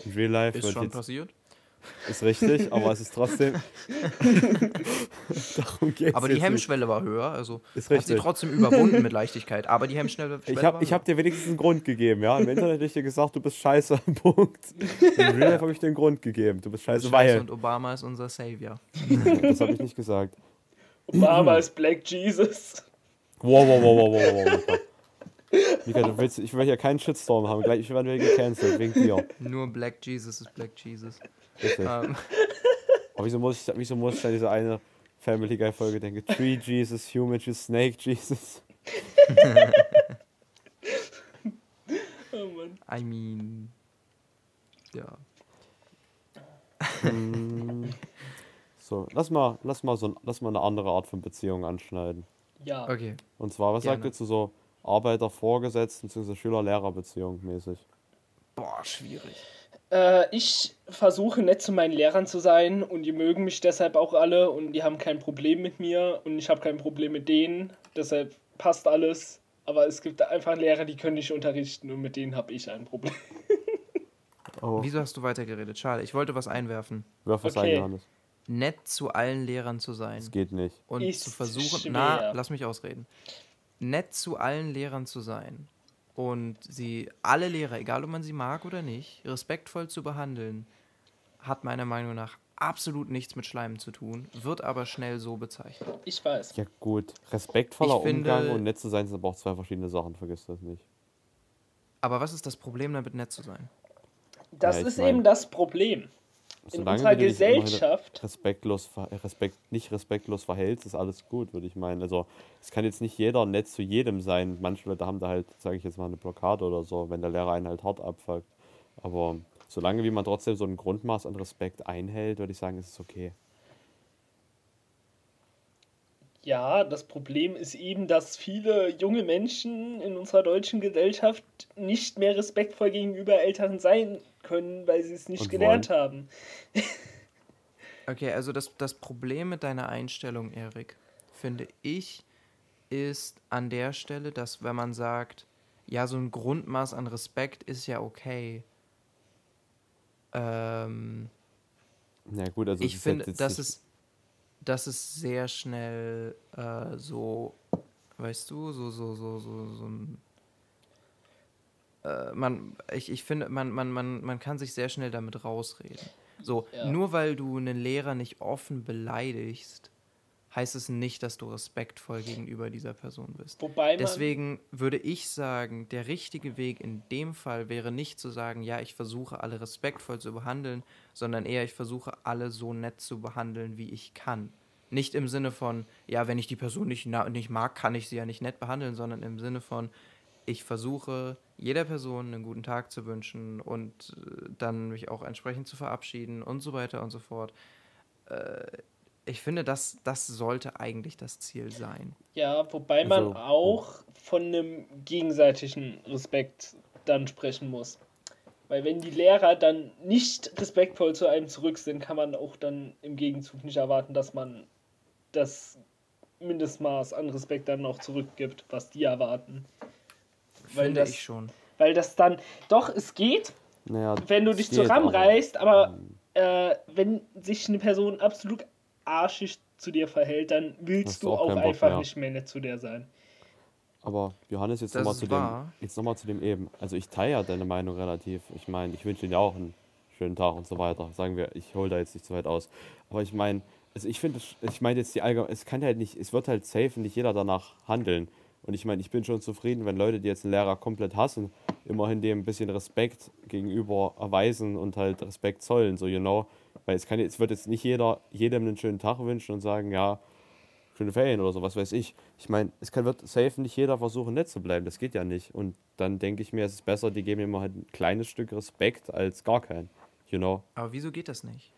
In Real Life Ist schon jetzt, passiert. Ist richtig, aber es ist trotzdem. (laughs) Darum geht's Aber die jetzt nicht. Hemmschwelle war höher, also Ist hat sie richtig. trotzdem überwunden (laughs) mit Leichtigkeit. Aber die Hemmschwelle Ich war habe ich hab dir wenigstens einen Grund gegeben, ja. Im Internet hätte ich dir gesagt, du bist scheiße. Punkt. In Real Life habe ich dir einen Grund gegeben. Du bist scheiße, Scheiße, weil. und Obama ist unser Savior. Das habe ich nicht gesagt. Obama ist Black Jesus. Wow, wow, wow, wow, wow, wow. Mika. Du willst, ich will hier keinen Shitstorm haben. Gleich werden wir gecancelt, wegen dir. Nur Black Jesus ist Black Jesus. Richtig. Ähm, Aber wieso muss ich, wieso muss ich an diese eine Family Guy Folge denken? Tree Jesus, Human Jesus, Snake Jesus. (laughs) Oh Mann. I mean. Ja. Hm. So, lass mal, lass mal so, lass mal eine andere Art von Beziehung anschneiden. Ja. Okay. Und zwar, was sagt Gerne. ihr zu so Arbeiter-Vorgesetzten bzw. Schüler-Lehrer-Beziehung mäßig? Boah, schwierig. Äh, ich versuche nett zu meinen Lehrern zu sein und die mögen mich deshalb auch alle und die haben kein Problem mit mir und ich habe kein Problem mit denen. Deshalb passt alles. Aber es gibt einfach Lehrer, die können nicht unterrichten und mit denen habe ich ein Problem. (laughs) Oh, Wieso hast du weitergeredet? Schade, ich wollte was einwerfen. wirf was Okay. ein, Johannes. Nett zu allen Lehrern zu sein. Das geht nicht. und Ist zu versuchen, schwer. na, lass mich ausreden. Nett zu allen Lehrern zu sein und sie, alle Lehrer, egal ob man sie mag oder nicht, respektvoll zu behandeln, hat meiner Meinung nach absolut nichts mit Schleimen zu tun, wird aber schnell so bezeichnet. Ich weiß. Ja gut, respektvoller Ich finde- Umgang und nett zu sein sind aber auch zwei verschiedene Sachen, vergiss das nicht. Aber was ist das Problem damit, nett zu sein? Das Ja, ist mein- eben das Problem. In unserer Gesellschaft respektlos, respekt, nicht respektlos verhältst, ist alles gut, würde ich meinen. Also es kann jetzt nicht jeder nett zu jedem sein. Manche Leute haben da halt, sage ich jetzt mal, eine Blockade oder so, wenn der Lehrer einen halt hart abfuckt. Aber solange wie man trotzdem so ein Grundmaß an Respekt einhält, würde ich sagen, ist es okay. Ja, das Problem ist eben, dass viele junge Menschen in unserer deutschen Gesellschaft nicht mehr respektvoll gegenüber Älteren sein können, weil sie es nicht Und gelernt wollen. haben. (laughs) okay, also das, das Problem mit deiner Einstellung, Erik, finde ich, ist an der Stelle, dass wenn man sagt, ja, so ein Grundmaß an Respekt ist ja okay. Ähm, ja gut, also ich finde, das ist das ist sehr schnell äh, so, weißt du, so, so, so, so, so ein. Äh, man, ich, ich finde, man, man, man, man kann sich sehr schnell damit rausreden. So, ja. nur weil du einen Lehrer nicht offen beleidigst, heißt es nicht, dass du respektvoll gegenüber dieser Person bist. Wobei Deswegen würde ich sagen, der richtige Weg in dem Fall wäre nicht zu sagen, ja, ich versuche alle respektvoll zu behandeln, sondern eher, ich versuche alle so nett zu behandeln, wie ich kann. Nicht im Sinne von, ja, wenn ich die Person nicht, nicht mag, kann ich sie ja nicht nett behandeln, sondern im Sinne von, ich versuche jeder Person einen guten Tag zu wünschen und äh, dann mich auch entsprechend zu verabschieden und so weiter und so fort. Äh, ich finde, das, das sollte eigentlich das Ziel sein. Ja, wobei man also, auch von einem gegenseitigen Respekt dann sprechen muss. Weil wenn die Lehrer dann nicht respektvoll zu einem zurück sind, kann man auch dann im Gegenzug nicht erwarten, dass man das Mindestmaß an Respekt dann noch zurückgibt, was die erwarten. Weil Finde das, ich schon. Weil das dann, doch, es geht, naja, wenn du dich zusammenreißt, aber mhm. äh, wenn sich eine Person absolut arschig zu dir verhält, dann willst du auch, auch einfach mehr. nicht mehr nett zu der sein. Aber Johannes, jetzt nochmal zu, dem, noch zu dem eben. Also ich teile ja deine Meinung relativ. Ich meine, ich wünsche dir auch einen schönen Tag und so weiter. Sagen wir, ich hole da jetzt nicht so weit aus. Aber ich meine, also ich finde, ich meine jetzt die allgemeine, es kann halt nicht, es wird halt safe und nicht jeder danach handeln. Und ich meine, ich bin schon zufrieden, wenn Leute, die jetzt einen Lehrer komplett hassen, immerhin dem ein bisschen Respekt gegenüber erweisen und halt Respekt zollen, so you know. Weil es kann es wird jetzt nicht jeder jedem einen schönen Tag wünschen und sagen, ja, schöne Ferien oder so, was weiß ich. Ich meine, es kann, wird safe nicht jeder versuchen, nett zu bleiben. Das geht ja nicht. Und dann denke ich mir, es ist besser, die geben immer halt ein kleines Stück Respekt als gar kein. You know? Aber wieso geht das nicht?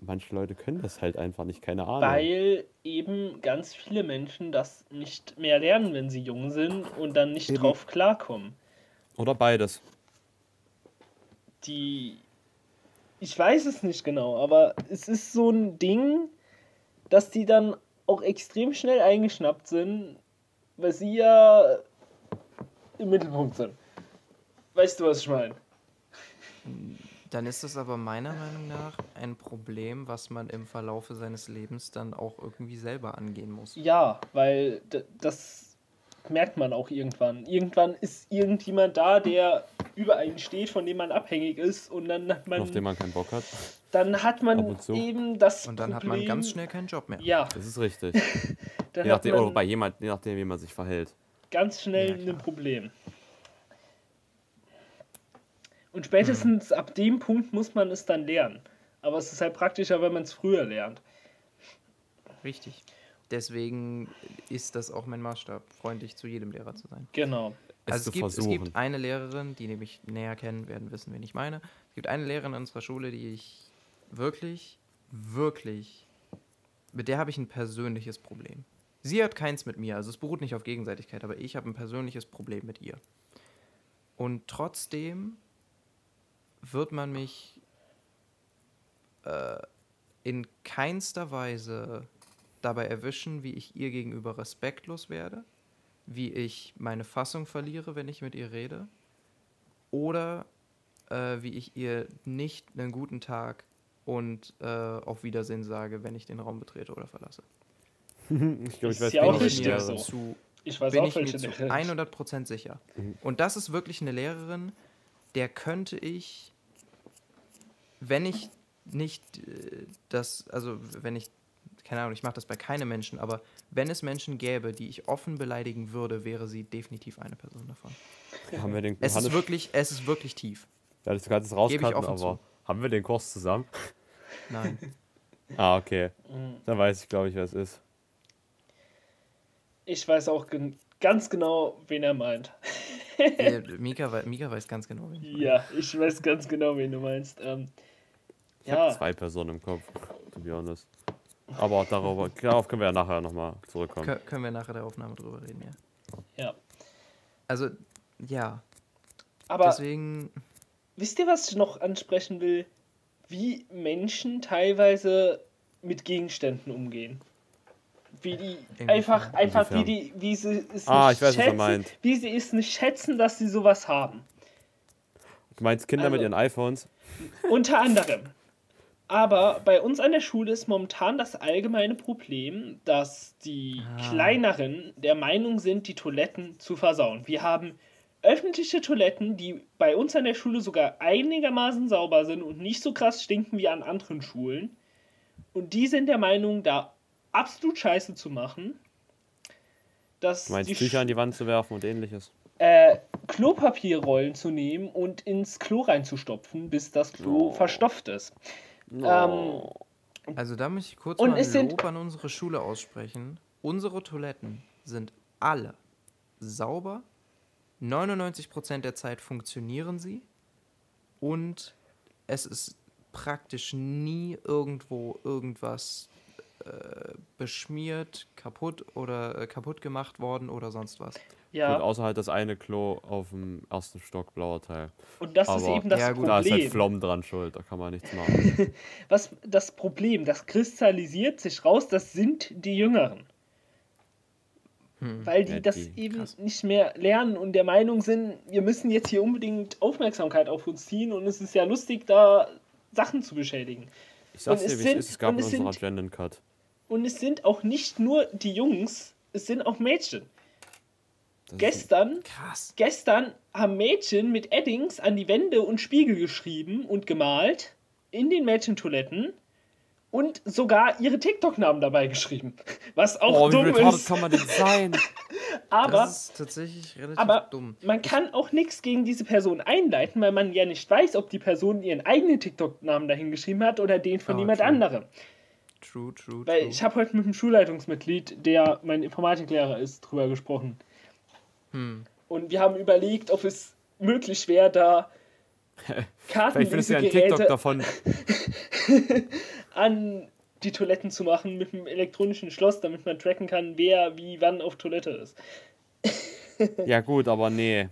Manche Leute können das halt einfach nicht, keine Ahnung. Weil eben ganz viele Menschen das nicht mehr lernen, wenn sie jung sind und dann nicht eben. drauf klarkommen. Oder beides. Die. Ich weiß es nicht genau, aber es ist so ein Ding, dass die dann auch extrem schnell eingeschnappt sind, weil sie ja im Mittelpunkt sind. Weißt du, was ich meine? Dann ist es aber meiner Meinung nach ein Problem, was man im Verlaufe seines Lebens dann auch irgendwie selber angehen muss. Ja, weil das merkt man auch irgendwann. Irgendwann ist irgendjemand da, der über einen steht, von dem man abhängig ist und dann hat man... Auf den man keinen Bock hat. Dann hat man eben das Und dann Problem, hat man ganz schnell keinen Job mehr. Ja. Das ist richtig. (laughs) je, nachdem, oder bei jemand, je nachdem, wie man sich verhält. Ganz schnell ja, ein Problem. Und spätestens hm. ab dem Punkt muss man es dann lernen. Aber es ist halt praktischer, wenn man es früher lernt. Richtig. Deswegen ist das auch mein Maßstab, freundlich zu jedem Lehrer zu sein. Genau. Also es gibt, es gibt, eine Lehrerin, die nämlich näher kennen werden, wissen, wen ich meine. Es gibt eine Lehrerin in unserer Schule, die ich wirklich, wirklich, mit der habe ich ein persönliches Problem. Sie hat keins mit mir, also es beruht nicht auf Gegenseitigkeit, aber ich habe ein persönliches Problem mit ihr. Und trotzdem wird man mich äh, in keinster Weise dabei erwischen, wie ich ihr gegenüber respektlos werde, wie ich meine Fassung verliere, wenn ich mit ihr rede, oder äh, wie ich ihr nicht einen guten Tag und äh, auf Wiedersehen sage, wenn ich den Raum betrete oder verlasse. (laughs) ich glaube, ich weiß ja auch so. Zu, ich weiß bin auch, ich mir zu 100% sicher. Und das ist wirklich eine Lehrerin, der könnte ich wenn ich nicht äh, das, also wenn ich, keine Ahnung, ich mache das bei keinem Menschen, aber wenn es Menschen gäbe, die ich offen beleidigen würde, wäre sie definitiv eine Person davon. Haben wir den es ist wirklich, es ist wirklich tief. Ja, das kannst du rauscutten, aber Haben wir den Kurs zusammen? Nein. (laughs) ah, okay. Dann weiß ich, glaube ich, wer es ist. Ich weiß auch gen ganz genau, wen er meint. (laughs) Mika, Mika, weiß ganz genau, wen Ja, ich weiß ganz genau, wen du meinst. Ähm, ich ja. habe zwei Personen im Kopf, to be honest. Aber darüber, darauf können wir ja nachher nochmal zurückkommen. Kön können wir nachher der Aufnahme drüber reden, ja. Ja. Also, ja. Aber Deswegen... wisst ihr, was ich noch ansprechen will? Wie Menschen teilweise mit Gegenständen umgehen. Wie die Inwiefern? einfach, einfach wie die, wie sie es ah, nicht ich weiß, schätzen, was wie sie es nicht schätzen, dass sie sowas haben. Du meinst Kinder also, mit ihren iPhones? Unter anderem. Aber bei uns an der Schule ist momentan das allgemeine Problem, dass die ah. Kleineren der Meinung sind, die Toiletten zu versauen. Wir haben öffentliche Toiletten, die bei uns an der Schule sogar einigermaßen sauber sind und nicht so krass stinken wie an anderen Schulen. Und die sind der Meinung, da absolut scheiße zu machen. Dass du meinst, Tücher an die Wand zu werfen und ähnliches? Äh, Klopapierrollen zu nehmen und ins Klo reinzustopfen, bis das Klo oh. verstopft ist. No. Ähm, also da möchte ich kurz und mal ein Lob an unsere Schule aussprechen. Unsere Toiletten sind alle sauber. 99% der Zeit funktionieren sie. Und es ist praktisch nie irgendwo irgendwas äh, beschmiert, kaputt oder äh, kaputt gemacht worden oder sonst was. Ja. Gut, außer halt das eine Klo auf dem ersten Stock, blauer Teil. Und das Aber ist eben das ja, Problem. Da ist halt Flom dran schuld, da kann man nichts machen. (laughs) Was das Problem, das kristallisiert sich raus, das sind die Jüngeren. Hm. Weil die ja, das die, eben krass. nicht mehr lernen und der Meinung sind, wir müssen jetzt hier unbedingt Aufmerksamkeit auf uns ziehen und es ist ja lustig, da Sachen zu beschädigen. Ich sag's dir, wie es ist, es gab unseren Agenden Cut. Und es sind auch nicht nur die Jungs, es sind auch Mädchen gestern, krass. gestern haben Mädchen mit Eddings an die Wände und Spiegel geschrieben und gemalt in den Mädchentoiletten und sogar ihre TikTok-Namen dabei geschrieben. Was auch oh, dumm wie ist. kann man denn sein? (laughs) aber, das ist tatsächlich relativ aber dumm. Man kann auch nichts gegen diese Person einleiten, weil man ja nicht weiß, ob die Person ihren eigenen TikTok-Namen dahin geschrieben hat oder den von oh, jemand true. anderem. True, true, Weil true. ich habe heute mit einem Schulleitungsmitglied, der mein Informatiklehrer ist, drüber gesprochen. Hm. Und wir haben überlegt, ob es möglich wäre, da (laughs) Kartenlesegeräte davon (laughs) an die Toiletten zu machen mit einem elektronischen Schloss, damit man tracken kann, wer wie wann auf Toilette ist. (laughs) ja gut, aber nee.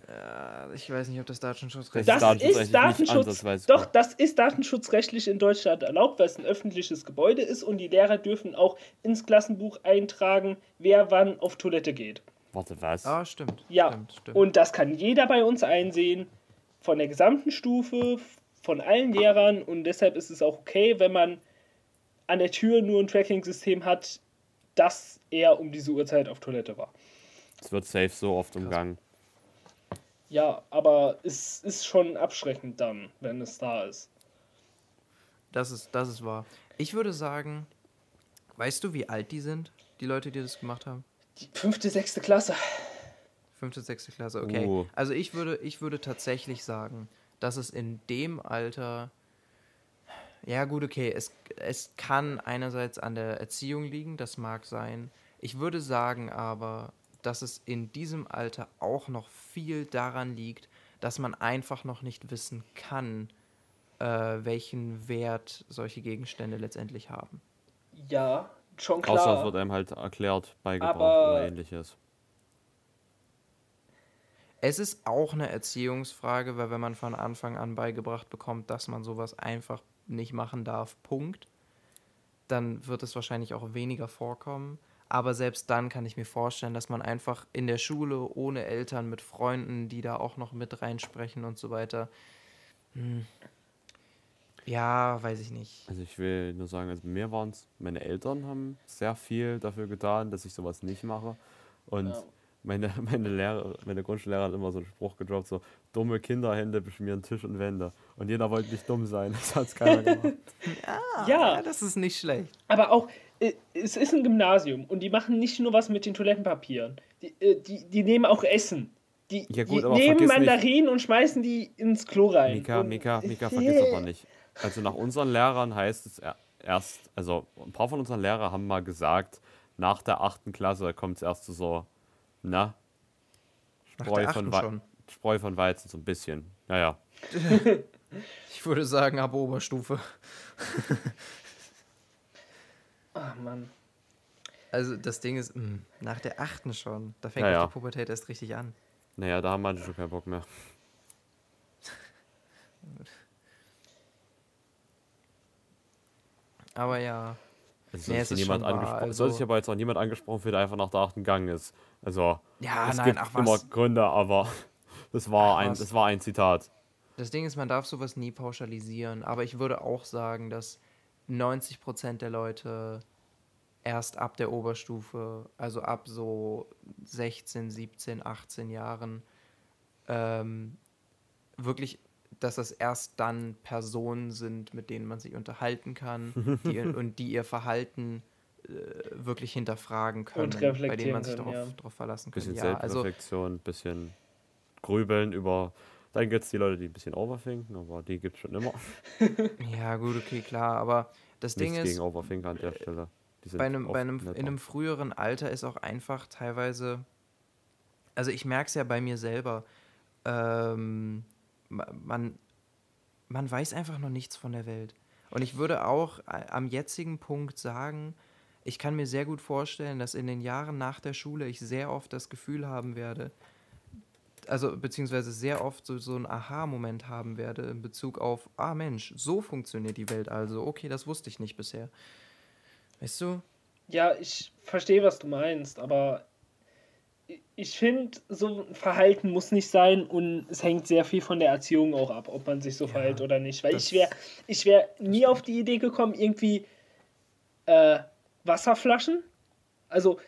ich weiß nicht, ob das datenschutzrechtlich das ist Datenschutz, Doch, das ist datenschutzrechtlich in Deutschland erlaubt, weil es ein öffentliches Gebäude ist und die Lehrer dürfen auch ins Klassenbuch eintragen, wer wann auf Toilette geht. Warte, was? Ah, stimmt. Ja, stimmt, stimmt. und das kann jeder bei uns einsehen, von der gesamten Stufe, von allen Lehrern und deshalb ist es auch okay, wenn man an der Tür nur ein Tracking-System hat, dass er um diese Uhrzeit auf Toilette war. Es wird safe so oft umgangen. Ja, aber es ist schon abschreckend dann, wenn es da ist. Das ist, das ist wahr. Ich würde sagen, weißt du, wie alt die sind, die Leute, die das gemacht haben? Die fünfte, sechste Klasse. Fünfte, sechste Klasse, okay. Uh. Also ich würde, ich würde tatsächlich sagen, dass es in dem Alter. Ja, gut, okay. Es, es kann einerseits an der Erziehung liegen, das mag sein. Ich würde sagen aber, dass es in diesem Alter auch noch viel daran liegt, dass man einfach noch nicht wissen kann, äh, welchen Wert solche Gegenstände letztendlich haben. Ja, schon klar. Außer es wird einem halt erklärt, beigebracht aber oder ähnliches. Es ist auch eine Erziehungsfrage, weil wenn man von Anfang an beigebracht bekommt, dass man sowas einfach nicht machen darf, Punkt, dann wird es wahrscheinlich auch weniger vorkommen. Aber selbst dann kann ich mir vorstellen, dass man einfach in der Schule ohne Eltern mit Freunden, die da auch noch mit reinsprechen und so weiter, hm, ja, weiß ich nicht. Also ich will nur sagen, also mir waren es, meine Eltern haben sehr viel dafür getan, dass ich sowas nicht mache. Und ja. meine, (laughs) meine Lehrer, meine Grundschullehrer hat immer so einen Spruch gedroppt, so dumme Kinderhände beschmieren Tisch und Wände. Und jeder wollte nicht dumm sein, (laughs) das hat es keiner (laughs) gemacht. ja, ja, das ist nicht schlecht. Aber auch, es ist ein Gymnasium und die machen nicht nur was mit den Toilettenpapieren. Die, äh, die, die nehmen auch Essen. Die, ja gut, die nehmen Mandarinen nicht. und schmeißen die ins Klo rein. Mika, Mika, Mika, vergiss aber nicht Also nach unseren Lehrern heißt es erst, also ein paar von unseren Lehrern haben mal gesagt, nach der achten Klasse kommt es erst zu so, na, Spreu von, schon. Spreu von Weizen, so ein bisschen. Naja. (laughs) (laughs) ich würde sagen, ab Oberstufe. (laughs) Ach Mann. Also das Ding ist, mh, hm, nach der achten schon, da fängt naja. die Pubertät erst richtig an. Naja, da haben manche schon keinen Bock mehr. (laughs) Aber ja. Also nee, soll, sich niemand wahr, also soll sich aber jetzt auch niemand angesprochen für der einfach nach der achten Gang ist. Also, ja, es nein, gibt ach, immer Gründe, aber (laughs) das war, ach, ein, das war ein Zitat. Das Ding ist, man darf sowas nie pauschalisieren, aber ich würde auch sagen, dass 90% der Leute erst ab der Oberstufe, also ab so 16, 17, 18 Jahren, ähm, wirklich, dass das erst dann Personen sind, mit denen man sich unterhalten kann die, (laughs) und die ihr Verhalten äh, wirklich hinterfragen können, bei denen man sich können, darauf, ja. darauf verlassen kann. Bisschen ja, also Selbstreflexion, also, bisschen grübeln über. Dann gibt es die Leute, die ein bisschen overthinken, aber die gibt es schon immer. (laughs) ja, gut, okay, klar, aber das Nichts Ding ist. gegen Overthinker an der Stelle bei einem, bei einem, in einem früheren Alter ist auch einfach teilweise, also ich merke es ja bei mir selber, ähm, man, man weiß einfach noch nichts von der Welt. Und ich würde auch äh, am jetzigen Punkt sagen, ich kann mir sehr gut vorstellen, dass in den Jahren nach der Schule ich sehr oft das Gefühl haben werde, also beziehungsweise sehr oft so, so einen Aha-Moment haben werde in Bezug auf, ah Mensch, so funktioniert die Welt also. Okay, das wusste ich nicht bisher. Weißt du? Ja, ich verstehe, was du meinst, aber ich finde, so ein Verhalten muss nicht sein und es hängt sehr viel von der Erziehung auch ab, ob man sich so ja, verhält oder nicht. Weil ich wäre ich wär nie auf die Idee gekommen, irgendwie äh, Wasserflaschen. Also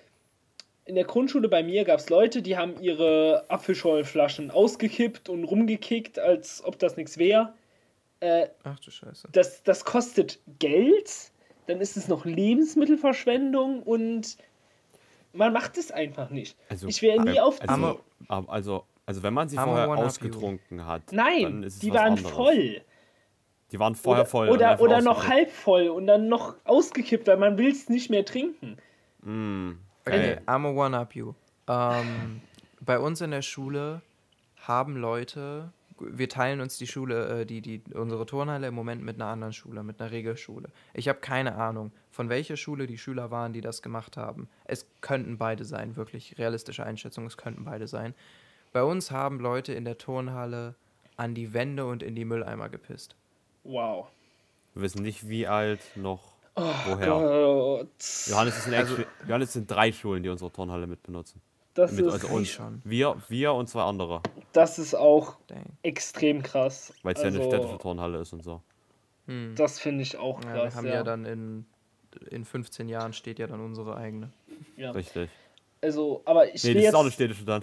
in der Grundschule bei mir gab es Leute, die haben ihre Apfelschorlenflaschen ausgekippt und rumgekickt, als ob das nichts wäre. Äh, Ach du Scheiße. Das, das kostet Geld dann ist es noch Lebensmittelverschwendung und man macht es einfach nicht. Also, ich wäre nie auf also, also, also, wenn man sie vorher ausgetrunken hat. Nein, die waren anderes. voll. Die waren vorher oder, voll. Oder, oder noch halb voll und dann noch ausgekippt, weil man will es nicht mehr trinken. Mm, okay, I'm a one-up you. Ähm, bei uns in der Schule haben Leute wir teilen uns die Schule, äh, die, die, unsere Turnhalle im Moment mit einer anderen Schule, mit einer Regelschule. Ich habe keine Ahnung, von welcher Schule die Schüler waren, die das gemacht haben. Es könnten beide sein, wirklich realistische Einschätzung, es könnten beide sein. Bei uns haben Leute in der Turnhalle an die Wände und in die Mülleimer gepisst. Wow. Wir wissen nicht, wie alt noch oh woher. Gott. Johannes, es sind, also, Johannes sind drei Schulen, die unsere Turnhalle mitbenutzen. Das mit, ist also uns, schon. Wir, wir und zwei andere. Das ist auch Dang. extrem krass. Weil es also, ja eine städtische Turnhalle ist und so. Hm. Das finde ich auch krass. Ja, wir haben ja. ja, dann in, in 15 Jahren steht ja dann unsere eigene. Ja. Richtig. Also, aber ich nee, will das jetzt... ist auch eine städtische dann.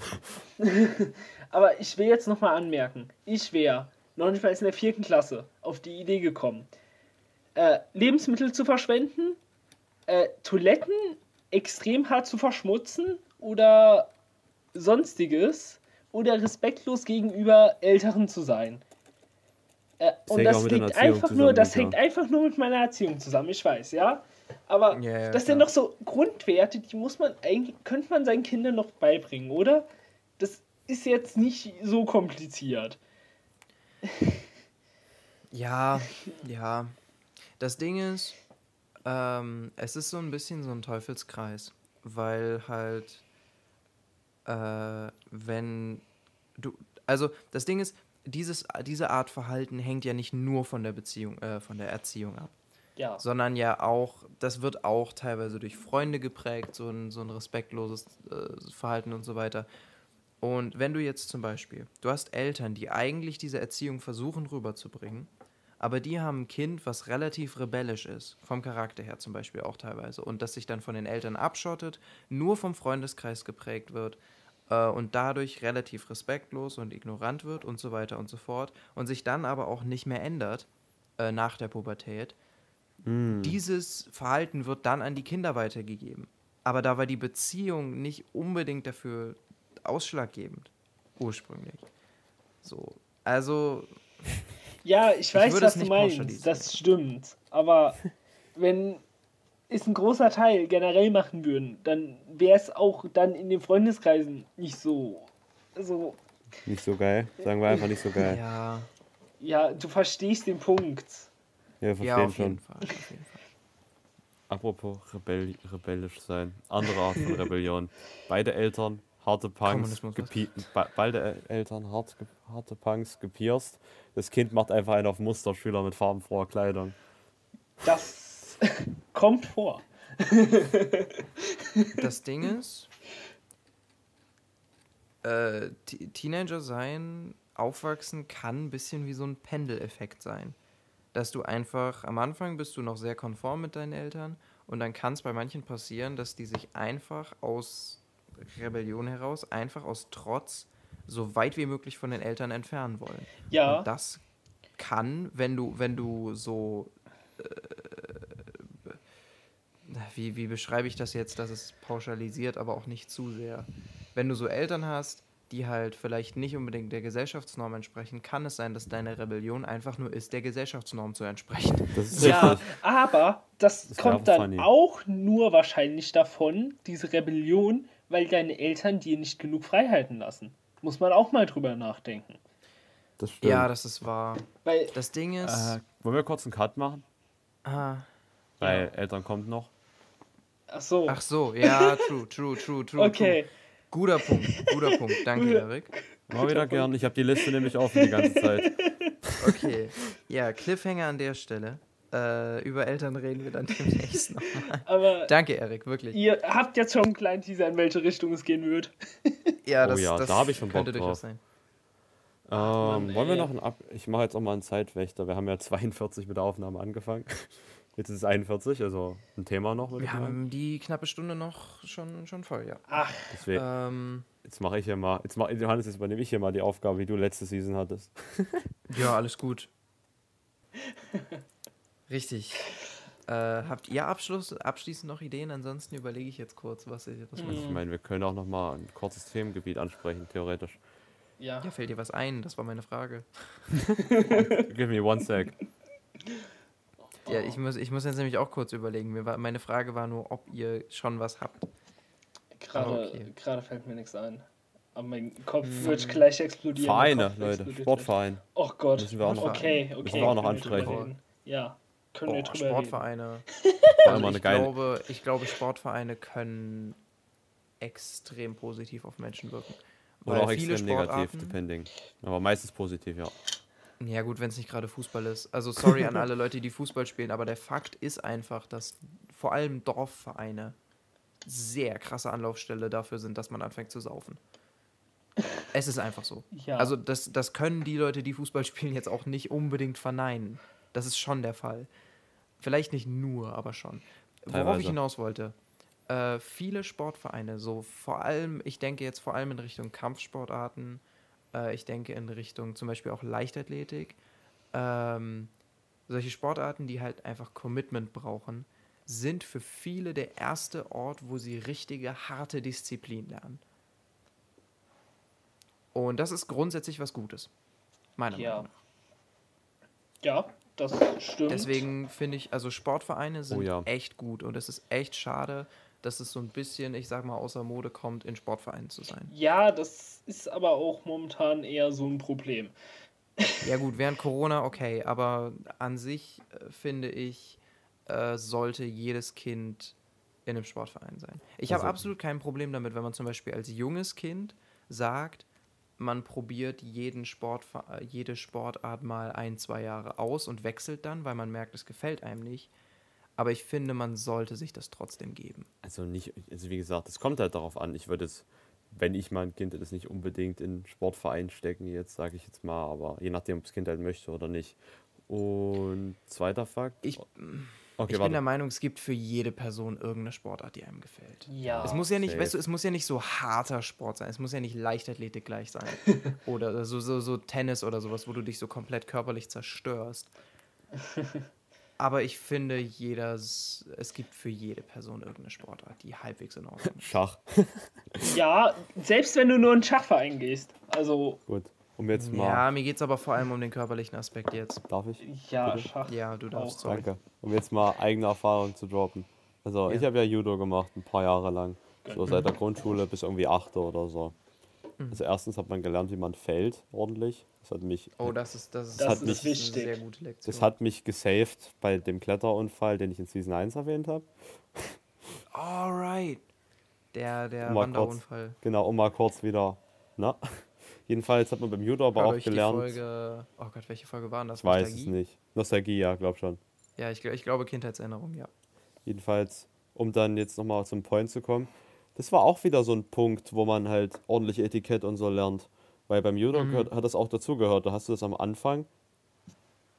(laughs) aber ich will jetzt nochmal anmerken, ich wäre noch nicht mal in der vierten Klasse auf die Idee gekommen, äh, Lebensmittel zu verschwenden, äh, Toiletten extrem hart zu verschmutzen oder sonstiges oder respektlos gegenüber Älteren zu sein. Äh, und das liegt einfach nur, das hängt einfach nur mit meiner Erziehung zusammen, ich weiß, ja. Aber yeah, ja, das sind doch so Grundwerte, die muss man eigentlich, könnte man seinen Kindern noch beibringen, oder? Das ist jetzt nicht so kompliziert. (laughs) Ja, ja. Das Ding ist, ähm, es ist so ein bisschen so ein Teufelskreis, weil halt äh, wenn du, also das Ding ist, dieses, diese Art Verhalten hängt ja nicht nur von der Beziehung, äh, von der Erziehung ab. Ja. Sondern ja auch, das wird auch teilweise durch Freunde geprägt, so ein, so ein respektloses äh, Verhalten und so weiter. Und wenn du jetzt zum Beispiel, du hast Eltern, die eigentlich diese Erziehung versuchen rüberzubringen, aber die haben ein Kind, was relativ rebellisch ist, vom Charakter her zum Beispiel auch teilweise, und das sich dann von den Eltern abschottet, nur vom Freundeskreis geprägt wird, äh, und dadurch relativ respektlos und ignorant wird und so weiter und so fort und sich dann aber auch nicht mehr ändert äh, nach der Pubertät. Mm. Dieses Verhalten wird dann an die Kinder weitergegeben. Aber da war die Beziehung nicht unbedingt dafür ausschlaggebend, ursprünglich. So, also Ja, ich weiß, ich was du meinst. Das stimmt. Aber (laughs) wenn es ein großer Teil generell machen würden, dann wäre es auch dann in den Freundeskreisen nicht so, so. Nicht so geil. Sagen wir einfach nicht so geil. (laughs) Ja. Ja, du verstehst den Punkt. Ja, verstehen ja, auf schon. Jeden Fall, auf jeden Fall. Apropos Rebell rebellisch sein. Andere Art von (laughs) Rebellion. Beide Eltern harte Punks, beide Eltern hart, harte Punks gepierst. Das Kind macht einfach einen auf Musterschüler mit farbenfroher Kleidung. Das (laughs) kommt vor. das Ding ist, äh, Teenager sein, aufwachsen kann ein bisschen wie so ein Pendeleffekt sein. Dass du einfach, am Anfang bist du noch sehr konform mit deinen Eltern und dann kann es bei manchen passieren, dass die sich einfach aus Rebellion heraus, einfach aus Trotz, so weit wie möglich von den Eltern entfernen wollen. Ja. Und das kann, wenn du, wenn du so. Äh, wie, wie beschreibe ich das jetzt, dass es pauschalisiert, aber auch nicht zu sehr. Wenn du so Eltern hast, die halt vielleicht nicht unbedingt der Gesellschaftsnorm entsprechen, kann es sein, dass deine Rebellion einfach nur ist, der Gesellschaftsnorm zu entsprechen. ja, aber das, das kommt dann funny. auch nur wahrscheinlich davon, diese Rebellion, weil deine Eltern dir nicht genug Freiheiten lassen. Muss man auch mal drüber nachdenken. Das stimmt. Ja, das ist wahr. Weil das Ding ist. Äh, wollen wir kurz einen Cut machen? Ah. Weil ja. Eltern kommt noch. Ach so. Ach so, ja, true, true, true, true. Okay. True. Guter Punkt, guter Punkt. Danke, Erik. Mal wieder gern. Ich habe die Liste nämlich offen die ganze Zeit. Okay. Ja, Cliffhanger an der Stelle. Äh, über Eltern reden wir dann demnächst nochmal. (laughs) Aber Danke, Erik, wirklich. Ihr habt jetzt schon einen kleinen Teaser, in welche Richtung es gehen wird. (laughs) ja, das, oh ja, das da habe ich schon Bock drauf. Sein. Ähm, Mann, wollen wir noch ein Ab... Ich mache jetzt auch mal einen Zeitwächter. Wir haben ja (laughs) 42 mit der Aufnahme angefangen. Jetzt ist es 41, also ein Thema noch. Wir haben die knappe Stunde noch schon, schon voll, ja. Ach. Deswegen, ähm, jetzt mache ich hier mal... Jetzt mach, Johannes, jetzt übernehme ich hier mal die Aufgabe, wie du letzte Season hattest. ja, alles gut. Richtig. Äh, habt ihr Abschluss, abschließend noch Ideen? Ansonsten überlege ich jetzt kurz, was ich. Was hm. Ich meine, wir können auch noch mal ein kurzes Themengebiet ansprechen, theoretisch. Ja. ja, fällt dir was ein? Das war meine Frage. (laughs) Give me one sec. Ja, ich muss, ich muss jetzt nämlich auch kurz überlegen. Mir war, meine Frage war nur, ob ihr schon was habt. Gerade, okay. fällt mir nichts ein. Aber mein Kopf hm. wird gleich explodieren. Vereine, Leute, Sportverein. Oh Gott. Müssen wir auch noch, okay, okay. Müssen wir auch noch ansprechen. Ja, können oh, wir drüber Sportvereine. (laughs) also ich, glaube, ich glaube, Sportvereine können extrem positiv auf Menschen wirken. Oder auch extrem negativ, depending. Aber meistens positiv, ja. Ja, gut, wenn es nicht gerade Fußball ist. Also, sorry an (laughs) alle Leute, die Fußball spielen, aber der Fakt ist einfach, dass vor allem Dorfvereine sehr krasse Anlaufstelle dafür sind, dass man anfängt zu saufen. Es ist einfach so. Ja. Also, das, das können die Leute, die Fußball spielen, jetzt auch nicht unbedingt verneinen. Das ist schon der Fall. Vielleicht nicht nur, aber schon. Teilweise. Worauf ich hinaus wollte. Äh, viele Sportvereine, so vor allem, ich denke jetzt vor allem in Richtung Kampfsportarten, äh, ich denke in Richtung zum Beispiel auch Leichtathletik, ähm, solche Sportarten, die halt einfach Commitment brauchen, sind für viele der erste Ort, wo sie richtige, harte Disziplin lernen. Und das ist grundsätzlich was Gutes. Meiner ja. Meinung nach. Ja, das stimmt. Deswegen finde ich, also Sportvereine sind oh ja. echt gut und es ist echt schade, dass es so ein bisschen, ich sag mal, außer Mode kommt, in Sportvereinen zu sein. Ja, das ist aber auch momentan eher so ein Problem. Ja, gut, während Corona okay, aber an sich äh, finde ich, äh, sollte jedes Kind in einem Sportverein sein. Ich also, habe absolut kein Problem damit, wenn man zum Beispiel als junges Kind sagt, man probiert jeden Sport, jede Sportart mal ein, zwei Jahre aus und wechselt dann, weil man merkt, es gefällt einem nicht. Aber ich finde, man sollte sich das trotzdem geben. Also nicht, also wie gesagt, es kommt halt darauf an. Ich würde es, wenn ich mein Kind das nicht unbedingt in Sportverein stecken, jetzt sage ich jetzt mal, aber je nachdem, ob das Kind halt möchte oder nicht. Und zweiter Fakt. Ich, Okay, ich warte. bin der Meinung, es gibt für jede Person irgendeine Sportart, die einem gefällt. Ja. Es muss ja nicht, weißt du, es muss ja nicht so harter Sport sein. Es muss ja nicht Leichtathletik gleich sein. (laughs) oder so, so, so Tennis oder sowas, wo du dich so komplett körperlich zerstörst. (laughs) Aber ich finde, jeder, es gibt für jede Person irgendeine Sportart, die halbwegs in Ordnung ist. Schach. ja, selbst wenn du nur in Schachverein gehst. Also. Gut. Um jetzt mal. Ja, mir geht es aber vor allem um den körperlichen Aspekt jetzt. Darf ich? Ja, Bitte? Schach. Ja, du darfst. Auch. Sorry. Danke. Um jetzt mal eigene Erfahrung zu droppen. Also, ich Ja. habe ja Judo gemacht, ein paar Jahre lang. So seit der Grundschule bis irgendwie 8. oder so. Mhm. Also, erstens hat man gelernt, wie man fällt, ordentlich. Das hat mich, Oh, das ist, das ist, Das hat ist mich- eine wichtig. sehr gute Lektion. das hat mich gesaved bei dem Kletterunfall, den ich in Season 1 erwähnt habe. Alright. Der, der kurz. Wanderunfall. Genau, um mal kurz wieder. Na? Jedenfalls hat man beim Judo aber Hört auch gelernt. Folge, oh Gott, welche Folge war denn das? ich weiß es Nostalgie? nicht. Nostalgie, ja, glaub schon. Ja, ich, ich glaube Kindheitserinnerung, ja. Jedenfalls, um dann jetzt nochmal zum Point zu kommen, das war auch wieder so ein Punkt, wo man halt ordentlich Etikett und so lernt. Weil beim Judo Mhm. gehört, hat das auch dazugehört. Da hast du das am Anfang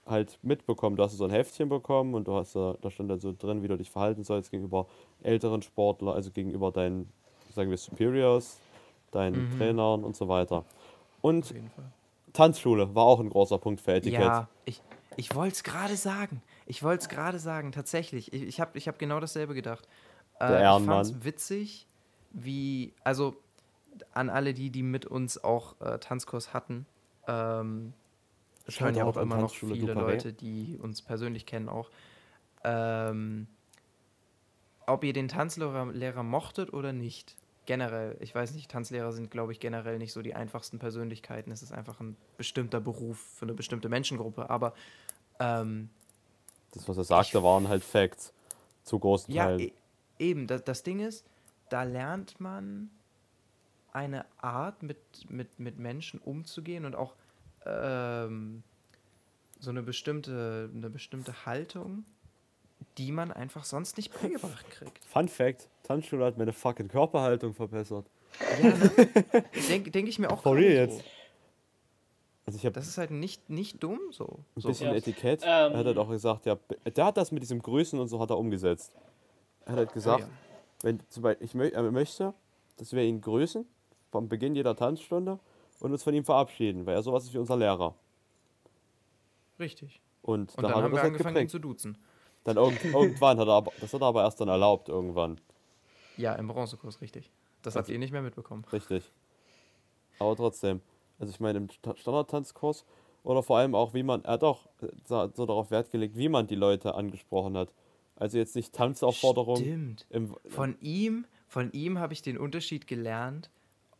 halt mitbekommen. Du hast so ein Heftchen bekommen und du hast da, da stand dann so drin, wie du dich verhalten sollst gegenüber älteren Sportlern, also gegenüber deinen, sagen wir, Superiors, deinen Mhm. Trainern und so weiter. Und Auf jeden Fall. Tanzschule war auch ein großer Punkt für Etikett. Ja, ich, ich wollte es gerade sagen. Ich wollte es gerade sagen, tatsächlich. Ich, ich habe ich hab genau dasselbe gedacht. Der Äh, ich Ehrenmann. fand's witzig, wie, also an alle die, die mit uns auch äh, Tanzkurs hatten, ähm, es hören ja auch immer noch viele. Leute, die uns persönlich kennen auch. Ähm, ob ihr den Tanzlehrer Lehrer mochtet oder nicht, generell, ich weiß nicht, Tanzlehrer sind, glaube ich, generell nicht so die einfachsten Persönlichkeiten. Es ist einfach ein bestimmter Beruf für eine bestimmte Menschengruppe. Aber ähm, Das, was er sagte, waren halt Facts. Zu großen ja, Teilen. e eben, das, das Ding ist, da lernt man eine Art, mit, mit, mit Menschen umzugehen und auch ähm, so eine bestimmte, eine bestimmte Haltung, die man einfach sonst nicht beigebracht kriegt. Fun Fact: Tanzschule hat meine fucking Körperhaltung verbessert. Ja, ne? Denke denk ich mir auch For gerade real so. jetzt? Also, ich habe Das ist halt nicht, nicht dumm so. ein bisschen Ja. Etikett. Ähm. er hat halt auch gesagt, ja, der hat das mit diesem Grüßen und so hat er umgesetzt. Er hat halt gesagt, ja. wenn zum Beispiel, ich mö er möchte, dass wir ihn grüßen vom Beginn jeder Tanzstunde und uns von ihm verabschieden, weil er sowas ist wie unser Lehrer. Richtig. Und, Und da dann hat er haben wir halt angefangen, ihn geprägt. zu duzen. Dann irgend, irgendwann hat er aber, das hat er aber erst dann erlaubt, irgendwann. Ja, im Bronzekurs, richtig. Das habt ihr nicht mehr mitbekommen. Richtig. Aber trotzdem. Also ich meine, im Ta- Standardtanzkurs oder vor allem auch, wie man, er hat auch äh, so darauf Wert gelegt, wie man die Leute angesprochen hat. Also jetzt nicht Tanzaufforderungen. Stimmt. Im, Von ihm, von ihm habe ich den Unterschied gelernt,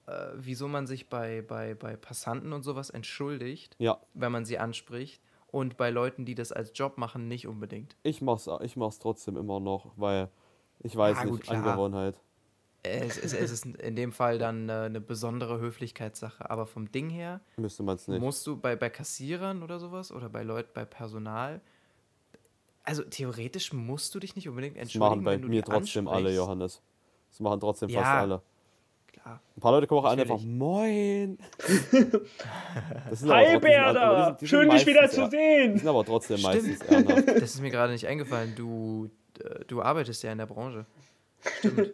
äh, wieso man sich bei, bei, bei Passanten und sowas entschuldigt, ja, wenn man sie anspricht. Und bei Leuten, die das als Job machen, nicht unbedingt. ich mach's, ich mach's trotzdem immer noch, weil ich weiß Ja, nicht, gut, klar. Angewohnheit. Es, es, es ist in dem Fall dann äh, eine besondere Höflichkeitssache. Aber vom Ding her Müsste man's nicht. musst du bei, bei Kassierern oder sowas oder bei Leuten, bei Personal, also theoretisch musst du dich nicht unbedingt Das entschuldigen, machen bei wenn du mir trotzdem alle. Johannes. Das machen trotzdem fast Ja, alle. Klar. Ein paar Leute kommen auch an einfach Moin. (laughs) Hi Berda! sind Schön, dich wieder zu eher- Die sehen! sind aber trotzdem Stimmt. meistens ernsthaft. (laughs) Das ist mir gerade nicht eingefallen. Du, äh, du arbeitest ja in der Branche. Stimmt.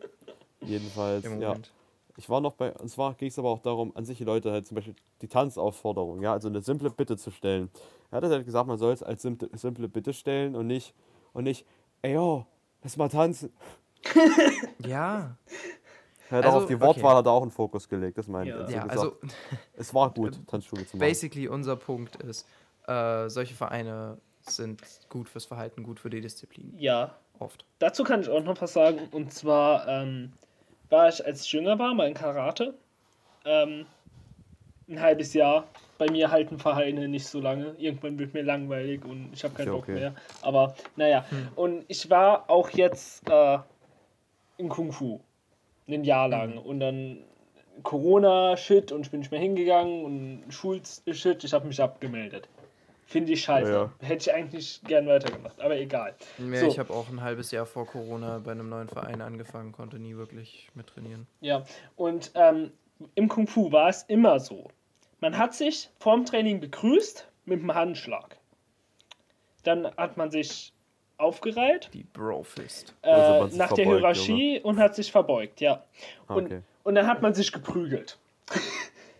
Jedenfalls, Im ja. Moment. Ich war noch bei, und zwar ging es aber auch darum, an sich die Leute halt zum Beispiel die Tanzaufforderung, ja, also eine simple Bitte zu stellen. Er hat halt gesagt, man soll es als simple, simple Bitte stellen und nicht, und nicht, ey yo, lass mal tanzen. Ja, (laughs) Er hat Also, auch auf die okay. Wortwahl hat er auch einen Fokus gelegt, das meine ich. Ja. Hat so ja gesagt, also es war (laughs) gut, Tanzschule zu machen. basically unser Punkt ist, äh, solche Vereine sind gut fürs Verhalten, gut für die Disziplin. Ja, Oft. dazu kann ich auch noch was sagen. Und zwar ähm, war ich, als ich jünger war, mal in Karate. Ähm, ein halbes Jahr. Bei mir halten Vereine nicht so lange. Irgendwann wird mir langweilig und ich habe keinen Bock okay. mehr. Aber naja. Und ich war auch jetzt äh, in Kung Fu. Ein Jahr lang. Und dann Corona-Shit und ich bin nicht mehr hingegangen und Schul-Shit. Ich habe mich abgemeldet. Finde ich scheiße. Ja. Hätte ich eigentlich gern weitergemacht. Aber egal. Ja, So. Ich habe auch ein halbes Jahr vor Corona bei einem neuen Verein angefangen, konnte nie wirklich mittrainieren. Ja, und ähm, im Kung Fu war es immer so. Man hat sich vorm Training begrüßt mit einem Handschlag. Dann hat man sich aufgereiht Die Brofist. äh, Also nach der Hierarchie und hat sich verbeugt, ja. Und, okay. und dann hat man sich geprügelt. (laughs)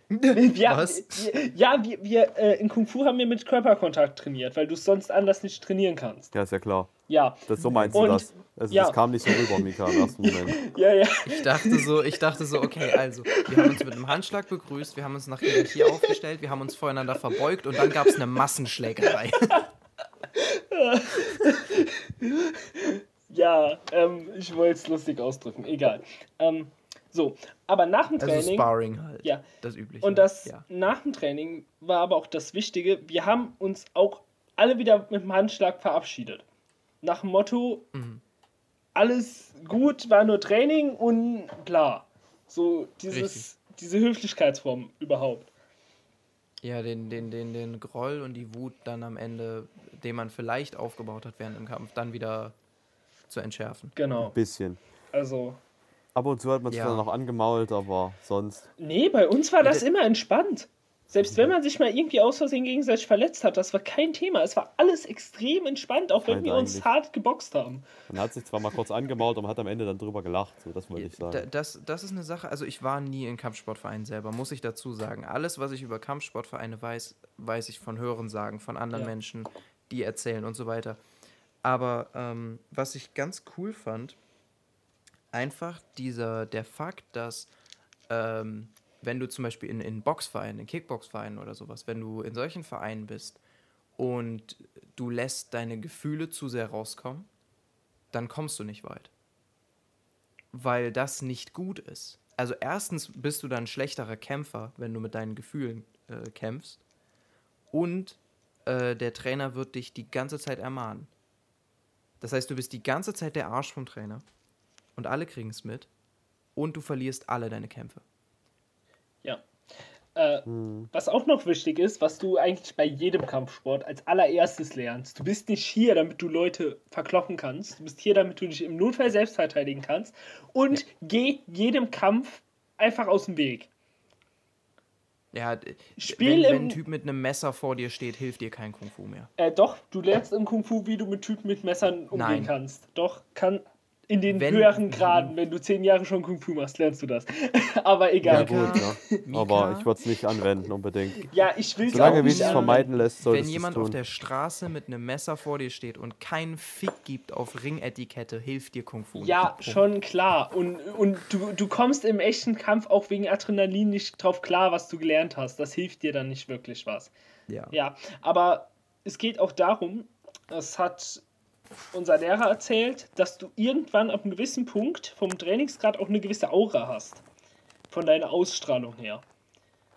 Wir, Was? Wir, ja, wir, wir äh, in Kung Fu haben wir mit Körperkontakt trainiert, weil du es sonst anders nicht trainieren kannst. Ja, ist ja klar. Ja. Das, so meinst und, du das? Also, ja. Das kam nicht so rüber, Mika, im ersten Moment. (laughs) ja, ja. Ich dachte so, ich dachte so, okay, also, wir haben uns mit einem Handschlag begrüßt, wir haben uns nach Hierarchie aufgestellt, wir haben uns voreinander verbeugt und dann gab es eine Massenschlägerei. (laughs) (laughs) ja, ähm, ich wollte es lustig ausdrücken, egal. Ähm, so, aber nach dem Training. Also Sparring halt. Ja. Das übliche. Und das ja. nach dem Training war aber auch das Wichtige. Wir haben uns auch alle wieder mit dem Handschlag verabschiedet. Nach dem Motto: mhm. alles gut, war nur Training und bla. So dieses, diese Höflichkeitsform überhaupt. Ja, den, den, den, den Groll und die Wut dann am Ende, den man vielleicht aufgebaut hat während dem Kampf, dann wieder zu entschärfen. Genau. Ein bisschen. Also. Ab und zu hat man es ja. dann noch angemault, aber sonst. Nee, bei uns war das immer entspannt. Selbst wenn man sich mal irgendwie aus Versehen gegenseitig verletzt hat, das war kein Thema. Es war alles extrem entspannt, auch wenn wir uns hart geboxt haben. Man hat sich zwar mal kurz angemault, aber hat am Ende dann drüber gelacht. So, das wollte ich sagen. Das, das ist eine Sache, also ich war nie in Kampfsportvereinen selber, muss ich dazu sagen. Alles, was ich über Kampfsportvereine weiß, weiß ich von Hörensagen, von anderen ja. Menschen, die erzählen und so weiter. Aber ähm, was ich ganz cool fand, einfach dieser, der Fakt, dass ähm, wenn du zum Beispiel in, in Boxvereinen, in Kickboxvereinen oder sowas, wenn du in solchen Vereinen bist und du lässt deine Gefühle zu sehr rauskommen, dann kommst du nicht weit. Weil das nicht gut ist. Also erstens bist du dann ein schlechterer Kämpfer, wenn du mit deinen Gefühlen äh, kämpfst. Und äh, der Trainer wird dich die ganze Zeit ermahnen. Das heißt, du bist die ganze Zeit der Arsch vom Trainer und alle kriegen es mit und du verlierst alle deine Kämpfe. Äh, hm. Was auch noch wichtig ist, was du eigentlich bei jedem Kampfsport als allererstes lernst. Du bist nicht hier, damit du Leute verkloppen kannst. Du bist hier, damit du dich im Notfall selbst verteidigen kannst. Und ja. geh jedem Kampf einfach aus dem Weg. Ja, Spiel wenn, wenn ein Typ mit einem Messer vor dir steht, hilft dir kein Kung Fu mehr. Äh, doch, du lernst im Kung Fu, wie du mit Typen mit Messern umgehen Nein. kannst. Doch, kann, in den wenn, höheren Graden, wenn du zehn Jahre schon Kung Fu machst, lernst du das. (laughs) Aber egal. Ja, gut, ja. (laughs) Aber ich würde es nicht anwenden, unbedingt. Ja, ich will es Solange wie es vermeiden lässt, soll Wenn jemand auf der Straße mit einem Messer vor dir steht und keinen Fick gibt auf Ringetikette, hilft dir Kung Fu. Ja, Punkt. schon klar. Und, und du, du kommst im echten Kampf auch wegen Adrenalin nicht drauf klar, was du gelernt hast. Das hilft dir dann nicht wirklich was. Ja. Ja, aber es geht auch darum, es hat unser Lehrer erzählt, dass du irgendwann ab einem gewissen Punkt vom Trainingsgrad auch eine gewisse Aura hast. Von deiner Ausstrahlung her.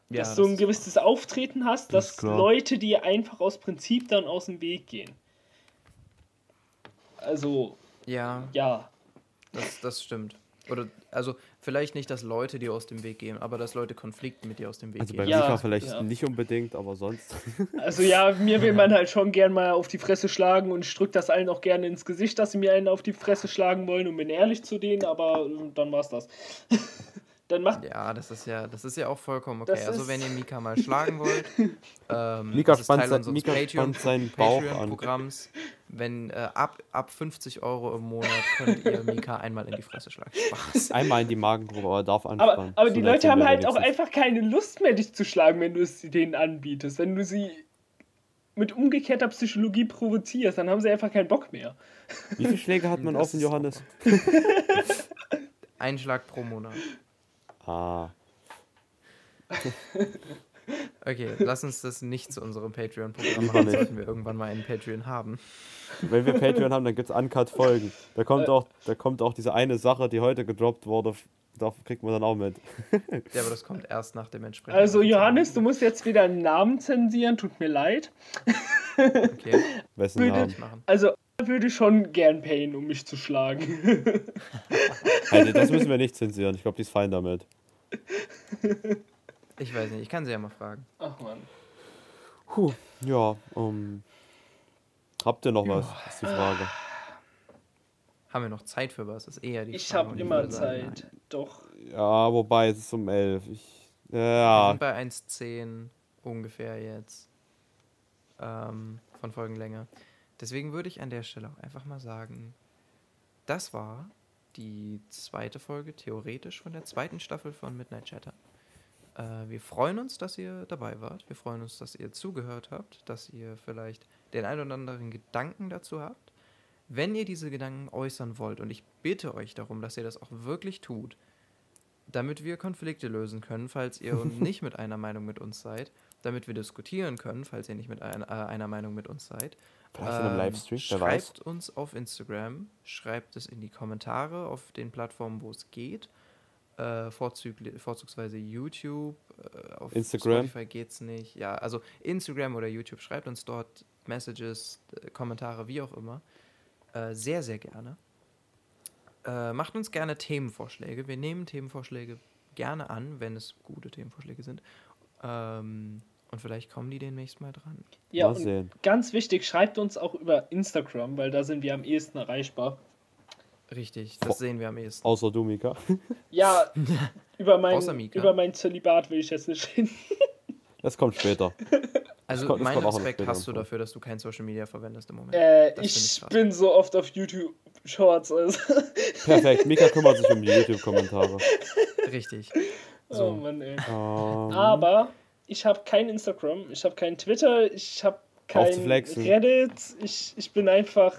Ja, dass das du ein gewisses Auftreten hast, dass das Leute dir einfach aus Prinzip dann aus dem Weg gehen. Also. Ja. Ja. Das, das stimmt. Oder, also, vielleicht nicht, dass Leute dir aus dem Weg gehen, aber dass Leute Konflikte mit dir aus dem Weg also gehen. Also bei ja, Mika vielleicht ja. nicht unbedingt, aber sonst. (laughs) Also ja, mir will man halt schon gern mal auf die Fresse schlagen und ich drück das allen auch gerne ins Gesicht, dass sie mir einen auf die Fresse schlagen wollen und bin ehrlich zu denen, aber äh, dann war's das. (laughs) dann macht. Ja, das ist ja, das ist ja auch vollkommen okay. Also wenn ihr Mika mal schlagen wollt, (laughs) ähm, Mika das ist Teil unseres Mika Patreon, Patreon-Programms. Wenn äh, ab, ab 50 Euro im Monat könnt ihr Mika einmal in die Fresse schlagen. Spaß. (laughs) Einmal in die Magengrube, aber er darf anspannen. Aber, aber die Leute haben halt auch einfach keine Lust mehr, dich zu schlagen, wenn du es denen anbietest. Wenn du sie mit umgekehrter Psychologie provozierst, dann haben sie einfach keinen Bock mehr. Wie viele Schläge hat man offen, Johannes? (laughs) Ein Schlag pro Monat. Ah. (laughs) Okay, lass uns das nicht zu unserem Patreon-Programm machen, sollten wir irgendwann mal einen Patreon haben. Wenn wir Patreon haben, dann gibt es Uncut-Folgen. Da kommt auch, da kommt auch diese eine Sache, die heute gedroppt wurde, da kriegt man dann auch mit. Ja, aber das kommt erst nach dem entsprechenden. Also Johannes, du musst jetzt wieder einen Namen zensieren, tut mir leid. Okay. Wessen würde, Namen? Also würde schon gern payen, um mich zu schlagen. (laughs) Also, das müssen wir nicht zensieren. Ich glaube, die ist fein damit. Ich weiß nicht, ich kann sie ja mal fragen. Ach man. Puh, ja, um, habt ihr noch was? Ist die Frage. Haben wir noch Zeit für was? Das ist eher die ich Frage. Ich habe immer Zeit, sagen, doch. Ja, wobei es ist um 11. Ich, ja. Wir sind bei 1,10 ungefähr jetzt. Ähm, von Folgenlänge. Deswegen würde ich an der Stelle auch einfach mal sagen, das war die zweite Folge theoretisch von der zweiten Staffel von Midnight Chatter. Äh, wir freuen uns, dass ihr dabei wart. Wir freuen uns, dass ihr zugehört habt, dass ihr vielleicht den ein oder anderen Gedanken dazu habt. Wenn ihr diese Gedanken äußern wollt, und ich bitte euch darum, dass ihr das auch wirklich tut, damit wir Konflikte lösen können, falls ihr (laughs) nicht mit einer Meinung mit uns seid, damit wir diskutieren können, falls ihr nicht mit ein, äh, einer Meinung mit uns seid. Vielleicht in einem ähm, Livestream, wer schreibt weiß. uns auf Instagram, schreibt es in die Kommentare auf den Plattformen, wo es geht. Äh, vorzugsweise YouTube, äh, auf Instagram. Spotify geht es nicht. Ja, also Instagram oder YouTube, schreibt uns dort Messages, äh, Kommentare, wie auch immer. Äh, sehr, sehr gerne. Äh, macht uns gerne Themenvorschläge. Wir nehmen Themenvorschläge gerne an, wenn es gute Themenvorschläge sind. Ähm, und vielleicht kommen die demnächst mal dran. Ja, mal und ganz wichtig, schreibt uns auch über Instagram, weil da sind wir am ehesten erreichbar. Richtig, das sehen wir am ehesten. Außer du, Mika. (laughs) Ja, über mein, über mein Zölibat will ich jetzt nicht reden. (laughs) Das kommt später. Also kommt, meinen Respekt hast du dafür, dass du kein Social Media verwendest im Moment. Äh, ich, ich bin so oft auf YouTube Shorts. Also. (laughs) Perfekt, Mika kümmert sich um die YouTube-Kommentare. Richtig. Oh so. Oh Mann, ey. Um. Ähm. Aber ich habe kein Instagram, ich habe kein Twitter, ich habe kein Reddit. Ich, ich bin einfach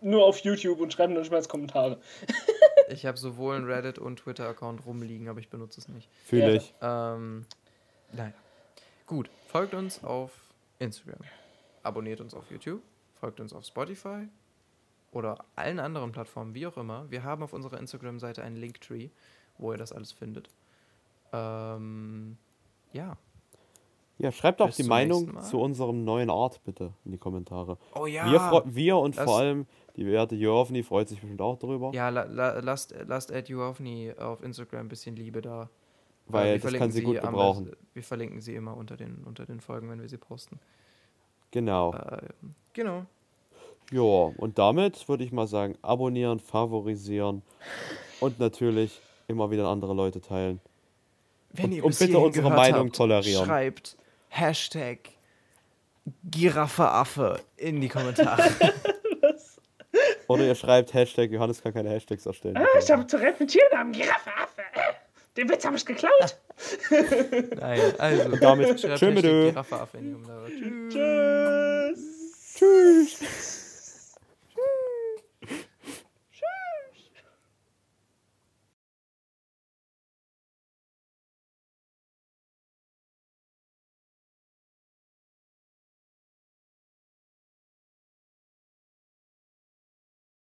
nur auf YouTube und schreibe nur nicht mal als Kommentare. (laughs) ich habe sowohl einen Reddit und Twitter-Account rumliegen, aber ich benutze es nicht. Fühle ich. Ähm, naja. Gut, folgt uns auf Instagram. Abonniert uns auf YouTube. Folgt uns auf Spotify. Oder allen anderen Plattformen, wie auch immer. Wir haben auf unserer Instagram-Seite einen Linktree, wo ihr das alles findet. Ähm, ja. Ja, schreibt auch die Meinung zu unserem neuen Art bitte in die Kommentare. Oh ja. Wir, wir und das vor allem die werte Jovni freut sich bestimmt auch darüber. Ja, la, la, lasst, lasst Ed Jovni auf Instagram ein bisschen Liebe da. Weil das kann sie, sie gut gebrauchen. Am, wir verlinken sie immer unter den, unter den Folgen, wenn wir sie posten. Genau. Äh, genau. Ja, und damit würde ich mal sagen, abonnieren, favorisieren und natürlich immer wieder andere Leute teilen. Wenn und, und bitte unsere Meinung habt, tolerieren. Schreibt Hashtag Giraffe in die Kommentare. (laughs) Oder ihr schreibt Hashtag, Johannes kann keine Hashtags erstellen. Ah, ich habe zu mit Tiernamen, Giraffe, Affe. Den Witz habe ich geklaut. (laughs) Nein, also. Und damit, schreibt Hashtag Giraffe, in die Kommentare. Tschüss. Tschüss. Tschüss.